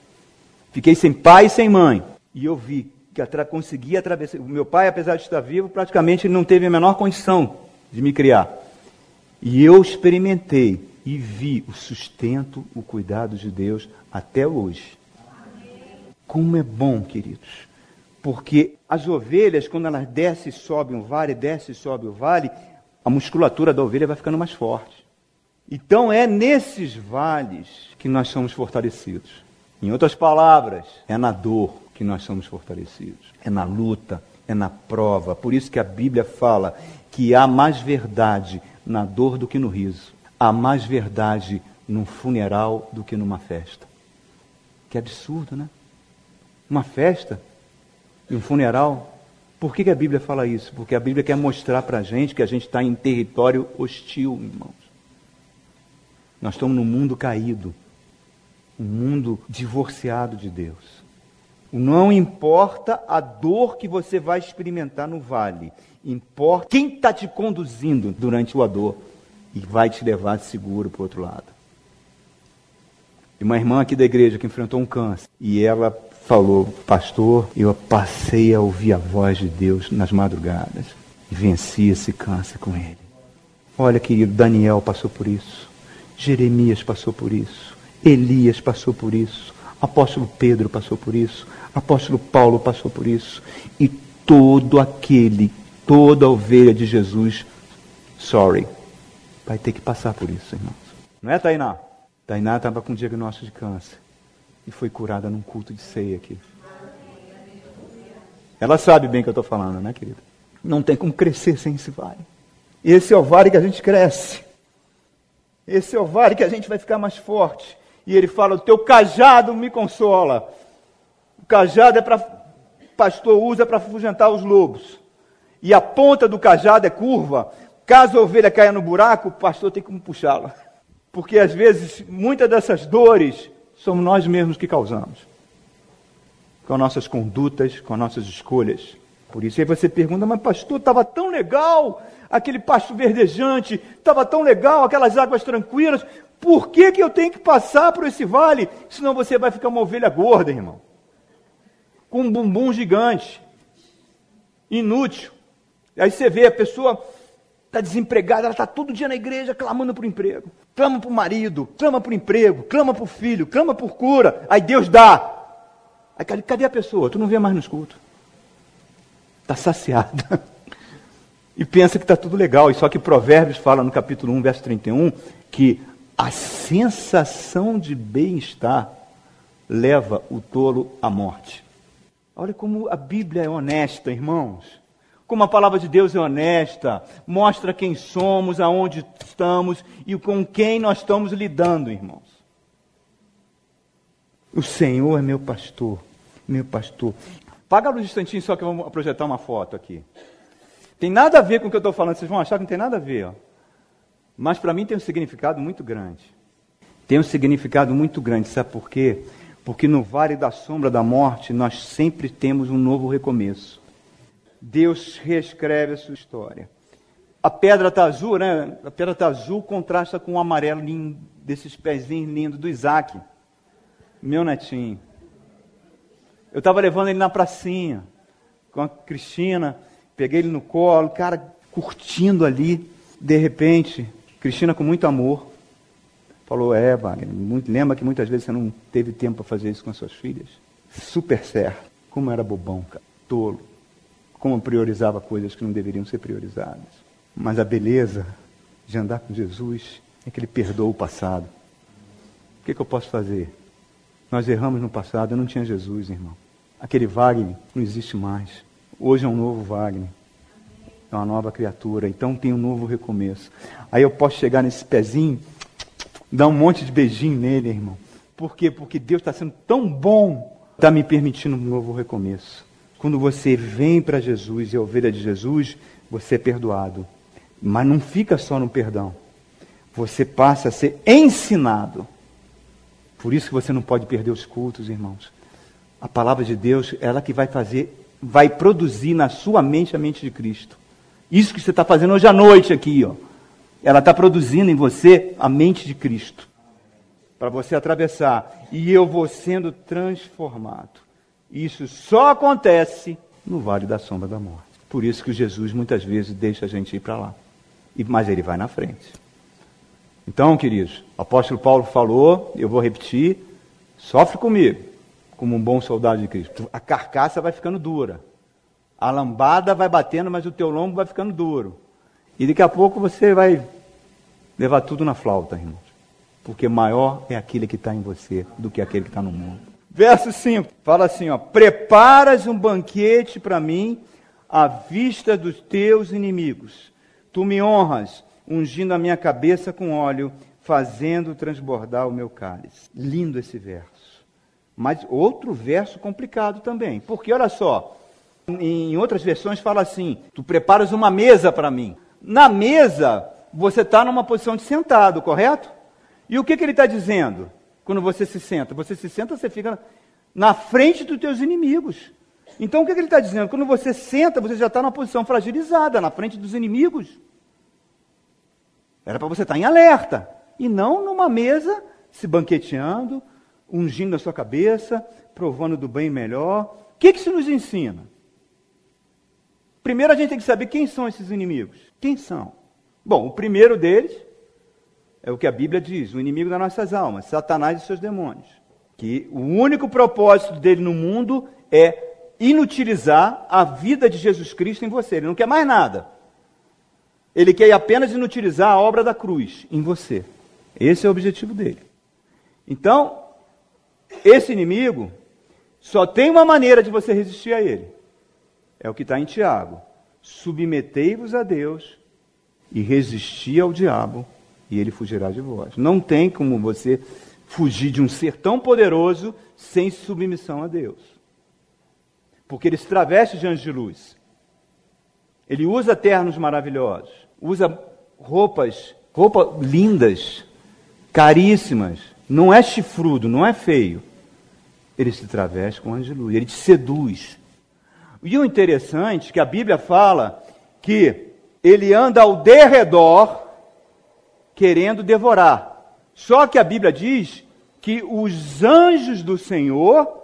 Fiquei sem pai e sem mãe. E eu vi que atra consegui atravessar. O meu pai, apesar de estar vivo, praticamente não teve a menor condição de me criar. E eu experimentei e vi o sustento, o cuidado de Deus até hoje. Como é bom, queridos. Porque as ovelhas, quando elas descem e sobem um vale, descem e sobem o vale, a musculatura da ovelha vai ficando mais forte. Então é nesses vales que nós somos fortalecidos. Em outras palavras, é na dor que nós somos fortalecidos. É na luta, é na prova. Por isso que a Bíblia fala que há mais verdade na dor do que no riso. Há mais verdade num funeral do que numa festa. Que absurdo, né? Uma festa e um funeral. Por que, que a Bíblia fala isso? Porque a Bíblia quer mostrar para a gente que a gente está em território hostil, irmãos. Nós estamos num mundo caído, um mundo divorciado de Deus. Não importa a dor que você vai experimentar no vale, importa quem está te conduzindo durante a dor e vai te levar seguro para o outro lado. E uma irmã aqui da igreja que enfrentou um câncer e ela falou, pastor, eu passei a ouvir a voz de Deus nas madrugadas e venci esse câncer com ele. Olha, querido, Daniel passou por isso, Jeremias passou por isso, Elias passou por isso, apóstolo Pedro passou por isso, apóstolo Paulo passou por isso, e todo aquele, toda ovelha de Jesus, sorry, vai ter que passar por isso, irmãos. Não é, Tainá? Tainá estava com diagnóstico de câncer e foi curada num culto de ceia aqui. Ela sabe bem o que eu estou falando, né, querida? Não tem como crescer sem esse vale. Esse é o vale que a gente cresce. Esse é o vale que a gente vai ficar mais forte. E ele fala: O teu cajado me consola. O cajado é para. Pastor usa para afugentar os lobos. E a ponta do cajado é curva. Caso a ovelha caia no buraco, o pastor tem como puxá-la. Porque às vezes, muitas dessas dores somos nós mesmos que causamos. Com nossas condutas, com nossas escolhas. Por isso aí você pergunta, mas pastor, estava tão legal, aquele pasto verdejante, estava tão legal, aquelas águas tranquilas, por que, que eu tenho que passar por esse vale? Senão você vai ficar uma ovelha gorda, irmão. Com um bumbum gigante. Inútil. Aí você vê a pessoa está desempregada, ela está todo dia na igreja clamando por emprego. Clama para o marido, clama por emprego, clama por filho, clama por cura. Aí Deus dá. Aí cadê a pessoa? Tu não vê mais no escuto. Está saciada. E pensa que está tudo legal. E só que Provérbios fala no capítulo 1, verso 31, que a sensação de bem-estar leva o tolo à morte. Olha como a Bíblia é honesta, irmãos como a palavra de Deus é honesta, mostra quem somos, aonde estamos e com quem nós estamos lidando, irmãos. O Senhor é meu pastor, meu pastor. Paga a luz um instantinho só que eu vou projetar uma foto aqui. Tem nada a ver com o que eu estou falando, vocês vão achar que não tem nada a ver. Ó. Mas para mim tem um significado muito grande. Tem um significado muito grande, sabe por quê? Porque no vale da sombra da morte nós sempre temos um novo recomeço. Deus reescreve a sua história. A pedra está azul, né? A pedra está azul contrasta com o amarelo lindo, desses pezinhos lindos do Isaac, meu netinho. Eu estava levando ele na pracinha com a Cristina, peguei ele no colo, cara, curtindo ali. De repente, Cristina com muito amor falou: É, Wagner, lembra que muitas vezes você não teve tempo para fazer isso com as suas filhas? Super certo. Como era bobão, cara, tolo como priorizava coisas que não deveriam ser priorizadas. Mas a beleza de andar com Jesus é que ele perdoa o passado. O que, que eu posso fazer? Nós erramos no passado, eu não tinha Jesus, irmão. Aquele Wagner não existe mais. Hoje é um novo Wagner. É uma nova criatura. Então tem um novo recomeço. Aí eu posso chegar nesse pezinho, dar um monte de beijinho nele, irmão. Por quê? Porque Deus está sendo tão bom, está me permitindo um novo recomeço. Quando você vem para Jesus e é ovelha de Jesus, você é perdoado. Mas não fica só no perdão. Você passa a ser ensinado. Por isso que você não pode perder os cultos, irmãos. A palavra de Deus, ela que vai fazer vai produzir na sua mente a mente de Cristo. Isso que você está fazendo hoje à noite aqui, ó. Ela está produzindo em você a mente de Cristo. Para você atravessar. E eu vou sendo transformado. Isso só acontece no vale da sombra da morte. Por isso que Jesus muitas vezes deixa a gente ir para lá. Mas ele vai na frente. Então, queridos, o apóstolo Paulo falou, eu vou repetir, sofre comigo, como um bom soldado de Cristo. A carcaça vai ficando dura. A lambada vai batendo, mas o teu lombo vai ficando duro. E daqui a pouco você vai levar tudo na flauta, irmãos. Porque maior é aquele que está em você do que aquele que está no mundo. Verso 5, fala assim, ó, preparas um banquete para mim à vista dos teus inimigos. Tu me honras, ungindo a minha cabeça com óleo, fazendo transbordar o meu cálice. Lindo esse verso. Mas outro verso complicado também. Porque olha só, em outras versões fala assim: tu preparas uma mesa para mim. Na mesa, você está numa posição de sentado, correto? E o que, que ele está dizendo? Quando você se senta. Você se senta, você fica na frente dos teus inimigos. Então o que, que ele está dizendo? Quando você senta, você já está numa posição fragilizada, na frente dos inimigos. Era para você estar tá em alerta. E não numa mesa, se banqueteando, ungindo a sua cabeça, provando do bem melhor. O que, que isso nos ensina? Primeiro a gente tem que saber quem são esses inimigos. Quem são? Bom, o primeiro deles é o que a Bíblia diz, o inimigo das nossas almas, Satanás e seus demônios. Que o único propósito dele no mundo é inutilizar a vida de Jesus Cristo em você. Ele não quer mais nada. Ele quer apenas inutilizar a obra da cruz em você. Esse é o objetivo dele. Então, esse inimigo só tem uma maneira de você resistir a ele. É o que está em Tiago. Submetei-vos a Deus e resisti ao diabo e ele fugirá de vós. Não tem como você fugir de um ser tão poderoso sem submissão a Deus. Porque ele se traveste de anjo de luz. Ele usa ternos maravilhosos, usa roupas, roupas lindas, caríssimas. Não é chifrudo, não é feio. Ele se traveste com anjo de luz, ele te seduz. E o interessante é que a Bíblia fala que ele anda ao derredor querendo devorar. Só que a Bíblia diz que os anjos do Senhor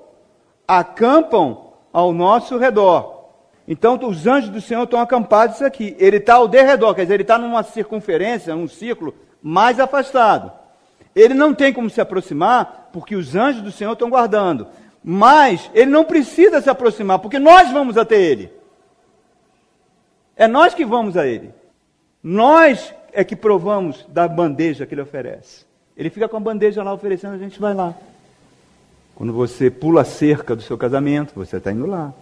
acampam ao nosso redor. Então, os anjos do Senhor estão acampados aqui. Ele está ao derredor, quer dizer, ele está numa circunferência, num círculo mais afastado. Ele não tem como se aproximar, porque os anjos do Senhor estão guardando. Mas ele não precisa se aproximar, porque nós vamos até ele. É nós que vamos a ele. Nós é que provamos da bandeja que ele oferece. Ele fica com a bandeja lá oferecendo, a gente vai lá. Quando você pula a cerca do seu casamento, você está indo lá.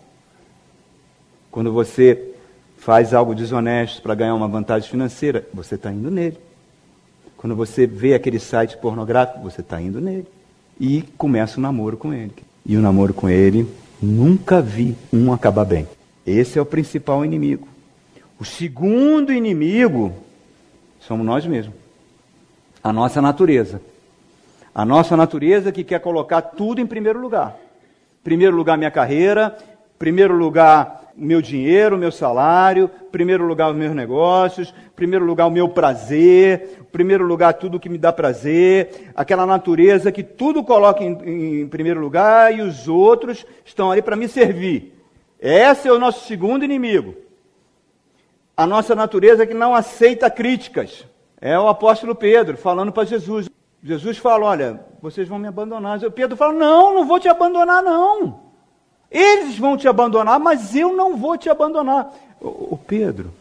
Quando você faz algo desonesto para ganhar uma vantagem financeira, você está indo nele. Quando você vê aquele site pornográfico, você está indo nele. E começa o um namoro com ele. E o namoro com ele, nunca vi um acabar bem. Esse é o principal inimigo. O segundo inimigo Somos nós mesmos. A nossa natureza. A nossa natureza que quer colocar tudo em primeiro lugar. Primeiro lugar, minha carreira. Primeiro lugar, meu dinheiro, meu salário. Primeiro lugar, os meus negócios. Primeiro lugar, o meu prazer. Primeiro lugar, tudo que me dá prazer. Aquela natureza que tudo coloca em, em primeiro lugar e os outros estão ali para me servir. Esse é o nosso segundo inimigo a nossa natureza que não aceita críticas. É o apóstolo Pedro falando para Jesus. Jesus fala: Olha, vocês vão me abandonar. Pedro fala: Não, não vou te abandonar, não. Eles vão te abandonar, mas eu não vou te abandonar. Ô, Pedro,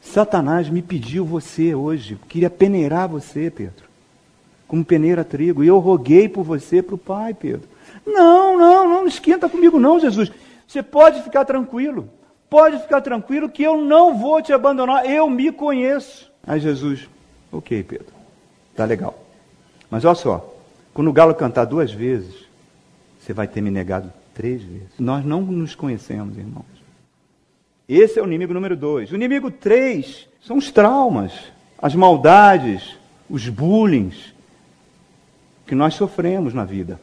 Satanás me pediu você hoje, queria peneirar você, Pedro, como peneira trigo, e eu roguei por você para o Pai, Pedro. Não, não, não esquenta comigo, não, Jesus. Você pode ficar tranquilo pode ficar tranquilo que eu não vou te abandonar, eu me conheço. Aí Jesus, ok, Pedro, tá legal. Mas olha só, quando o galo cantar duas vezes, você vai ter me negado três vezes. Nós não nos conhecemos, irmãos. Esse é o inimigo número dois. O inimigo três são os traumas, as maldades, os bullying que nós sofremos na vida.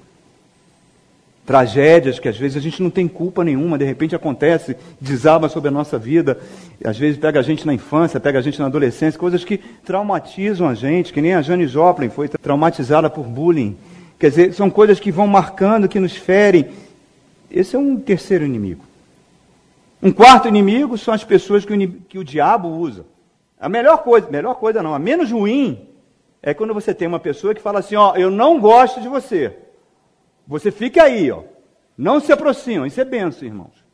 Tragédias que às vezes a gente não tem culpa nenhuma, de repente acontece, desaba sobre a nossa vida, às vezes pega a gente na infância, pega a gente na adolescência, coisas que traumatizam a gente, que nem a Jane Joplin foi traumatizada por bullying. Quer dizer, são coisas que vão marcando, que nos ferem. Esse é um terceiro inimigo. Um quarto inimigo são as pessoas que o, que o diabo usa. A melhor coisa, melhor coisa não, a menos ruim é quando você tem uma pessoa que fala assim, ó, eu não gosto de você. Você fica aí, ó. Não se aproxima. Isso é benção, irmãos.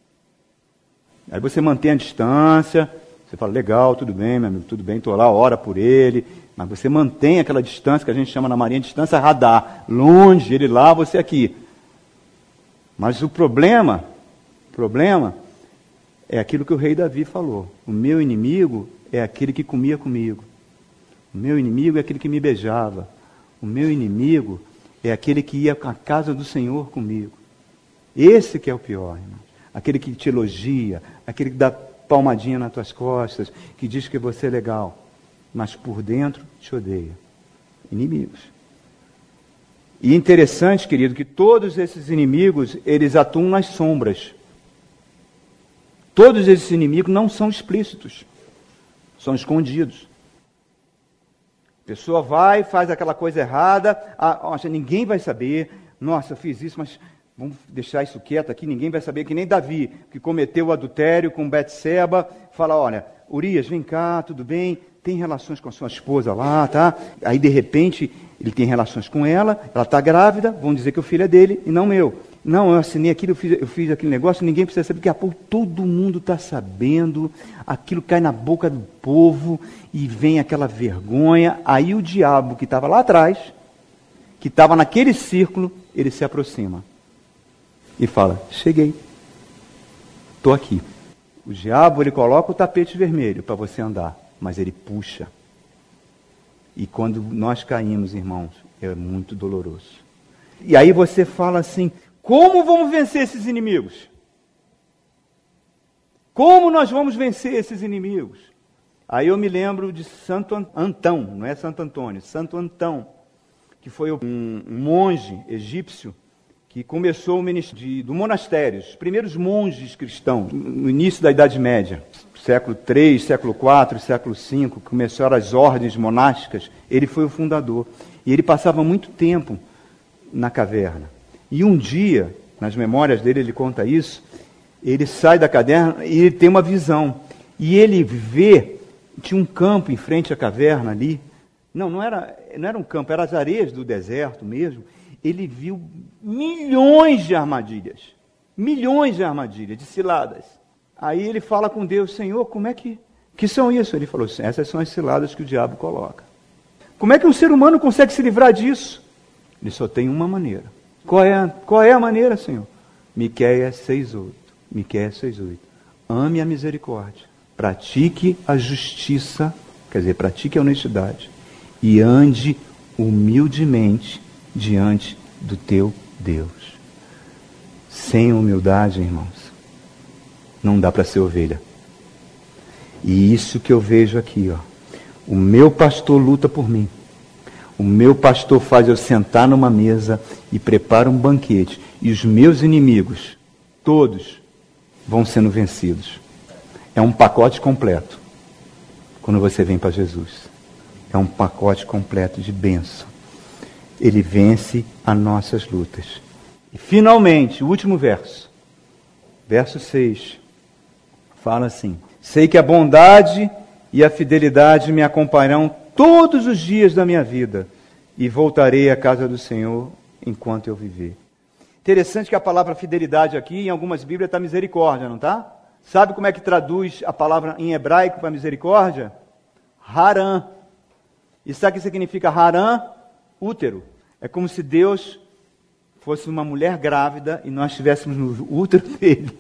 Aí você mantém a distância. Você fala, legal, tudo bem, meu amigo, tudo bem, estou lá, ora por ele. Mas você mantém aquela distância que a gente chama na marinha distância radar. Longe, ele lá, você aqui. Mas o problema, o problema é aquilo que o rei Davi falou. O meu inimigo é aquele que comia comigo. O meu inimigo é aquele que me beijava. O meu inimigo é aquele que ia à casa do Senhor comigo. Esse que é o pior, irmão. Aquele que te elogia, aquele que dá palmadinha nas tuas costas, que diz que você é legal, mas por dentro te odeia. Inimigos. E interessante, querido, que todos esses inimigos, eles atuam nas sombras. Todos esses inimigos não são explícitos, são escondidos. Pessoa vai, faz aquela coisa errada, ah, ninguém vai saber, nossa, eu fiz isso, mas vamos deixar isso quieto aqui, ninguém vai saber, que nem Davi, que cometeu o adultério com Betseba, fala, olha, Urias, vem cá, tudo bem, tem relações com a sua esposa lá, tá? Aí, de repente, ele tem relações com ela, ela está grávida, vão dizer que o filho é dele e não meu. Não, eu assinei aquilo, eu fiz, eu fiz aquele negócio, ninguém precisa saber, porque a pouco todo mundo está sabendo, aquilo cai na boca do povo e vem aquela vergonha. Aí o diabo que estava lá atrás, que estava naquele círculo, ele se aproxima e fala: Cheguei, estou aqui. O diabo ele coloca o tapete vermelho para você andar, mas ele puxa. E quando nós caímos, irmãos, é muito doloroso. E aí você fala assim: como vamos vencer esses inimigos? Como nós vamos vencer esses inimigos? Aí eu me lembro de Santo Antão, não é Santo Antônio, Santo Antão, que foi um monge egípcio que começou o ministério do monastério, os primeiros monges cristãos, no início da Idade Média, século III, século IV, século V, começaram as ordens monásticas, ele foi o fundador. E ele passava muito tempo na caverna. E um dia, nas memórias dele, ele conta isso, ele sai da caverna e ele tem uma visão. E ele vê, tinha um campo em frente à caverna ali. Não, não era, não era um campo, eram as areias do deserto mesmo. Ele viu milhões de armadilhas. Milhões de armadilhas, de ciladas. Aí ele fala com Deus, Senhor, como é que, que são isso? Ele falou assim, essas são as ciladas que o diabo coloca. Como é que um ser humano consegue se livrar disso? Ele só tem uma maneira. Qual é, a, qual é a maneira, Senhor? Miqueias 6,8. Miqueias 6,8. Ame a misericórdia. Pratique a justiça, quer dizer, pratique a honestidade. E ande humildemente diante do teu Deus. Sem humildade, irmãos, não dá para ser ovelha. E isso que eu vejo aqui, ó. O meu pastor luta por mim. O meu pastor faz eu sentar numa mesa e prepara um banquete. E os meus inimigos, todos, vão sendo vencidos. É um pacote completo. Quando você vem para Jesus. É um pacote completo de bênção. Ele vence as nossas lutas. E finalmente, o último verso. Verso 6. Fala assim: Sei que a bondade e a fidelidade me acompanharão todos os dias da minha vida e voltarei à casa do Senhor enquanto eu viver. Interessante que a palavra fidelidade aqui, em algumas Bíblias, está misericórdia, não está? Sabe como é que traduz a palavra em hebraico para misericórdia? Haran. E sabe o que significa Haran? Útero. É como se Deus fosse uma mulher grávida e nós estivéssemos no útero dele.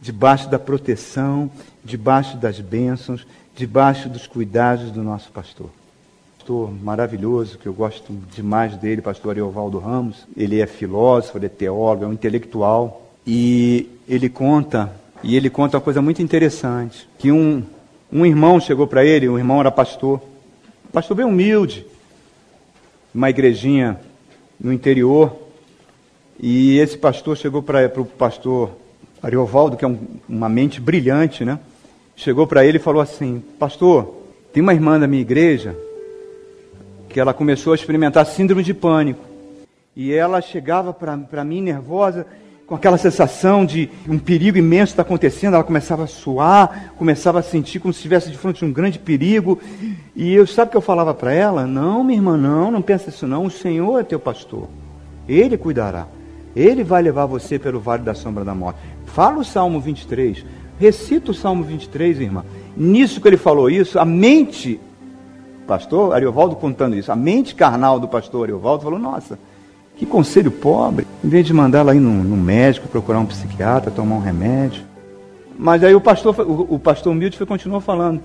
Debaixo da proteção, debaixo das bênçãos, debaixo dos cuidados do nosso pastor. Pastor maravilhoso, que eu gosto demais dele, pastor Ariovaldo Ramos. Ele é filósofo, ele é teólogo, é um intelectual. E ele conta, e ele conta uma coisa muito interessante, que um, um irmão chegou para ele, o irmão era pastor, pastor bem humilde, uma igrejinha no interior, E esse pastor chegou para o pastor Ariovaldo, que é um, uma mente brilhante, né? Chegou para ele e falou assim: Pastor, tem uma irmã da minha igreja que ela começou a experimentar síndrome de pânico. E ela chegava para mim nervosa, com aquela sensação de um perigo imenso está acontecendo. Ela começava a suar, começava a sentir como se estivesse de frente a um grande perigo. E eu sabe o que eu falava para ela? Não, minha irmã, não, não pensa isso não. O Senhor é teu pastor. Ele cuidará. Ele vai levar você pelo vale da sombra da morte. Fala o Salmo 23. Recita o Salmo 23, irmã. Nisso que ele falou isso, a mente pastor Ariovaldo contando isso, a mente carnal do pastor Ariovaldo falou: Nossa, que conselho pobre. Em vez de mandar ela ir no médico, procurar um psiquiatra, tomar um remédio. Mas aí o pastor, o, o pastor humilde foi, continuou falando.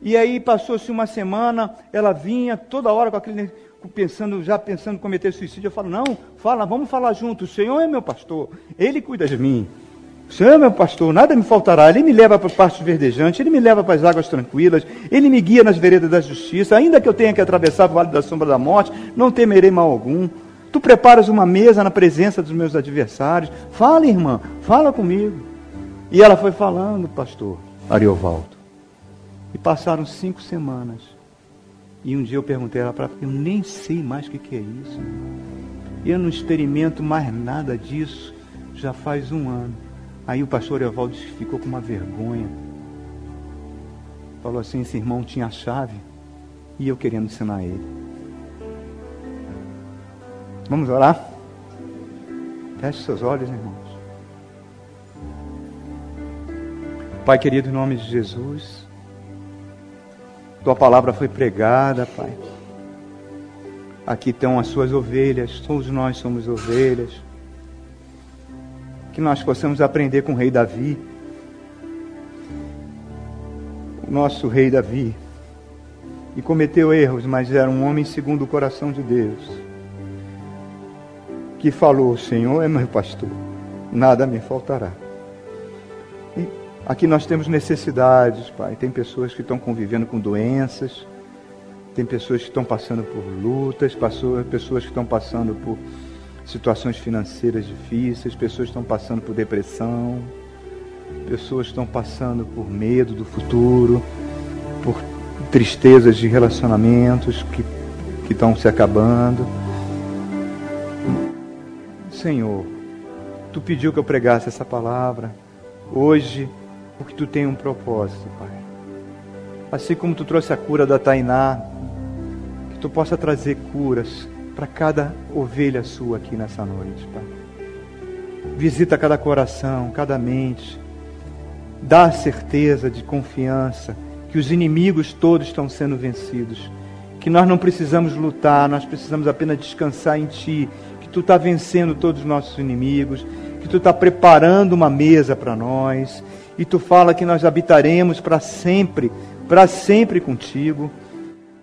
E aí passou-se uma semana, ela vinha toda hora com aquele pensando, já pensando em cometer suicídio. Eu falo, não, fala, vamos falar junto. O Senhor é meu pastor, Ele cuida de mim. Meu pastor, nada me faltará. Ele me leva para pastos verdejantes, ele me leva para as águas tranquilas, ele me guia nas veredas da justiça. Ainda que eu tenha que atravessar o vale da sombra da morte, não temerei mal algum. Tu preparas uma mesa na presença dos meus adversários. Fala, irmã, fala comigo. E ela foi falando, pastor Ariovaldo. E passaram cinco semanas. E um dia eu perguntei a ela para eu nem sei mais o que, que é isso. Eu não experimento mais nada disso já faz um ano. Aí o pastor Evaldo ficou com uma vergonha. Falou assim: esse irmão tinha a chave e eu querendo ensinar ele. Vamos orar? Feche seus olhos, irmãos. Pai querido, em nome de Jesus, tua palavra foi pregada, Pai. Aqui estão as suas ovelhas, todos nós somos ovelhas que nós possamos aprender com o rei Davi. O nosso rei Davi. E cometeu erros, mas era um homem segundo o coração de Deus. Que falou: O Senhor é meu pastor, nada me faltará. E aqui nós temos necessidades, Pai. Tem pessoas que estão convivendo com doenças, tem pessoas que estão passando por lutas, pessoas que estão passando por situações financeiras difíceis, pessoas estão passando por depressão, pessoas estão passando por medo do futuro, por tristezas de relacionamentos que, que estão se acabando. Senhor, tu pediu que eu pregasse essa palavra hoje, porque tu tem um propósito, Pai. Assim como tu trouxe a cura da Tainá, que tu possa trazer curas para cada ovelha sua aqui nessa noite, Pai. Visita cada coração, cada mente. Dá certeza de confiança que os inimigos todos estão sendo vencidos. Que nós não precisamos lutar, nós precisamos apenas descansar em Ti. Que Tu está vencendo todos os nossos inimigos. Que Tu está preparando uma mesa para nós. E Tu fala que nós habitaremos para sempre, para sempre contigo.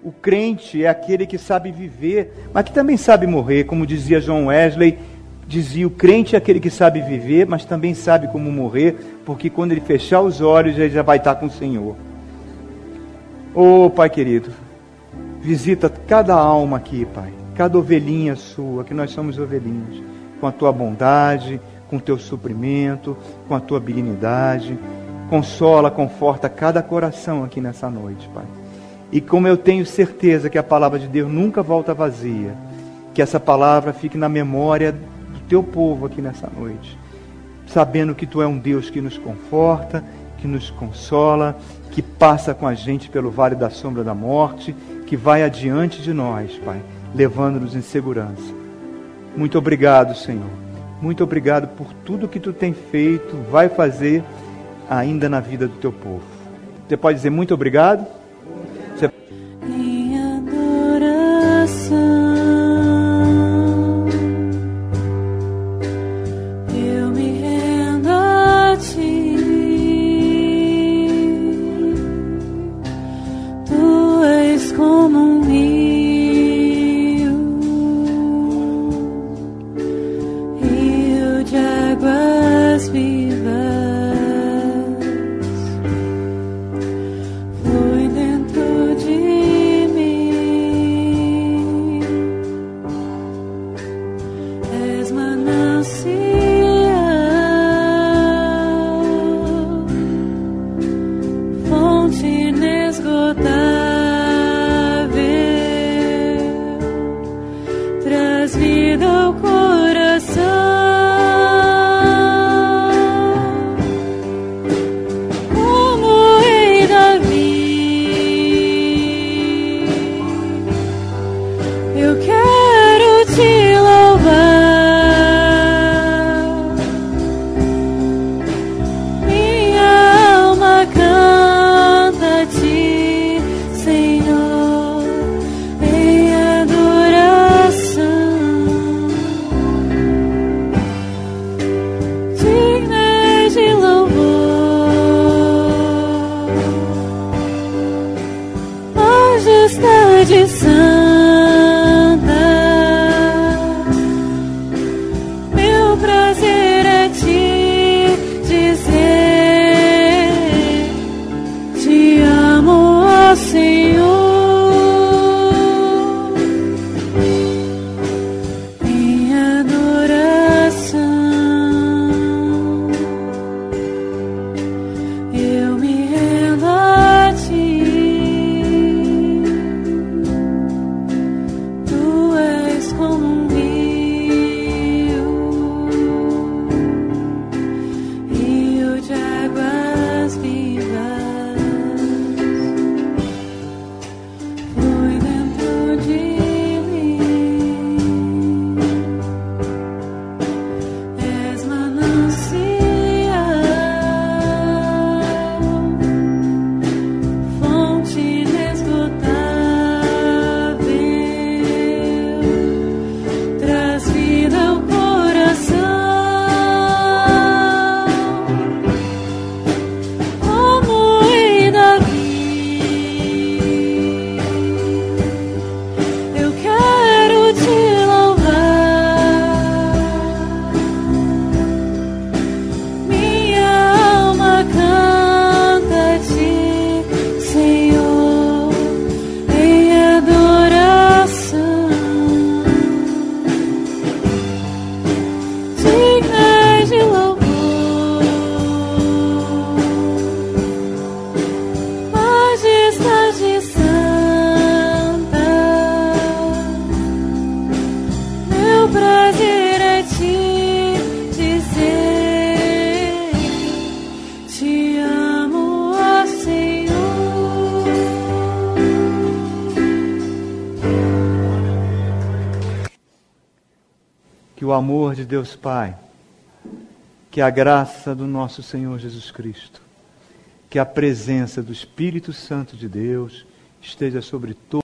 O crente é aquele que sabe viver, mas que também sabe morrer, como dizia John Wesley, dizia o crente é aquele que sabe viver, mas também sabe como morrer, porque quando ele fechar os olhos, ele já vai estar com o Senhor. Oh, Pai querido, visita cada alma aqui, Pai, cada ovelhinha sua, que nós somos ovelhinhas, com a tua bondade, com o teu suprimento, com a tua benignidade. Consola, conforta cada coração aqui nessa noite, Pai. E como eu tenho certeza que a palavra de Deus nunca volta vazia, que essa palavra fique na memória do teu povo aqui nessa noite, sabendo que tu é um Deus que nos conforta, que nos consola, que passa com a gente pelo vale da sombra da morte, que vai adiante de nós, Pai, levando-nos em segurança. Muito obrigado, Senhor. Muito obrigado por tudo que tu tem feito, vai fazer ainda na vida do teu povo. Você pode dizer muito obrigado? Amor de Deus Pai, que a graça do nosso Senhor Jesus Cristo, que a presença do Espírito Santo de Deus esteja sobre todos.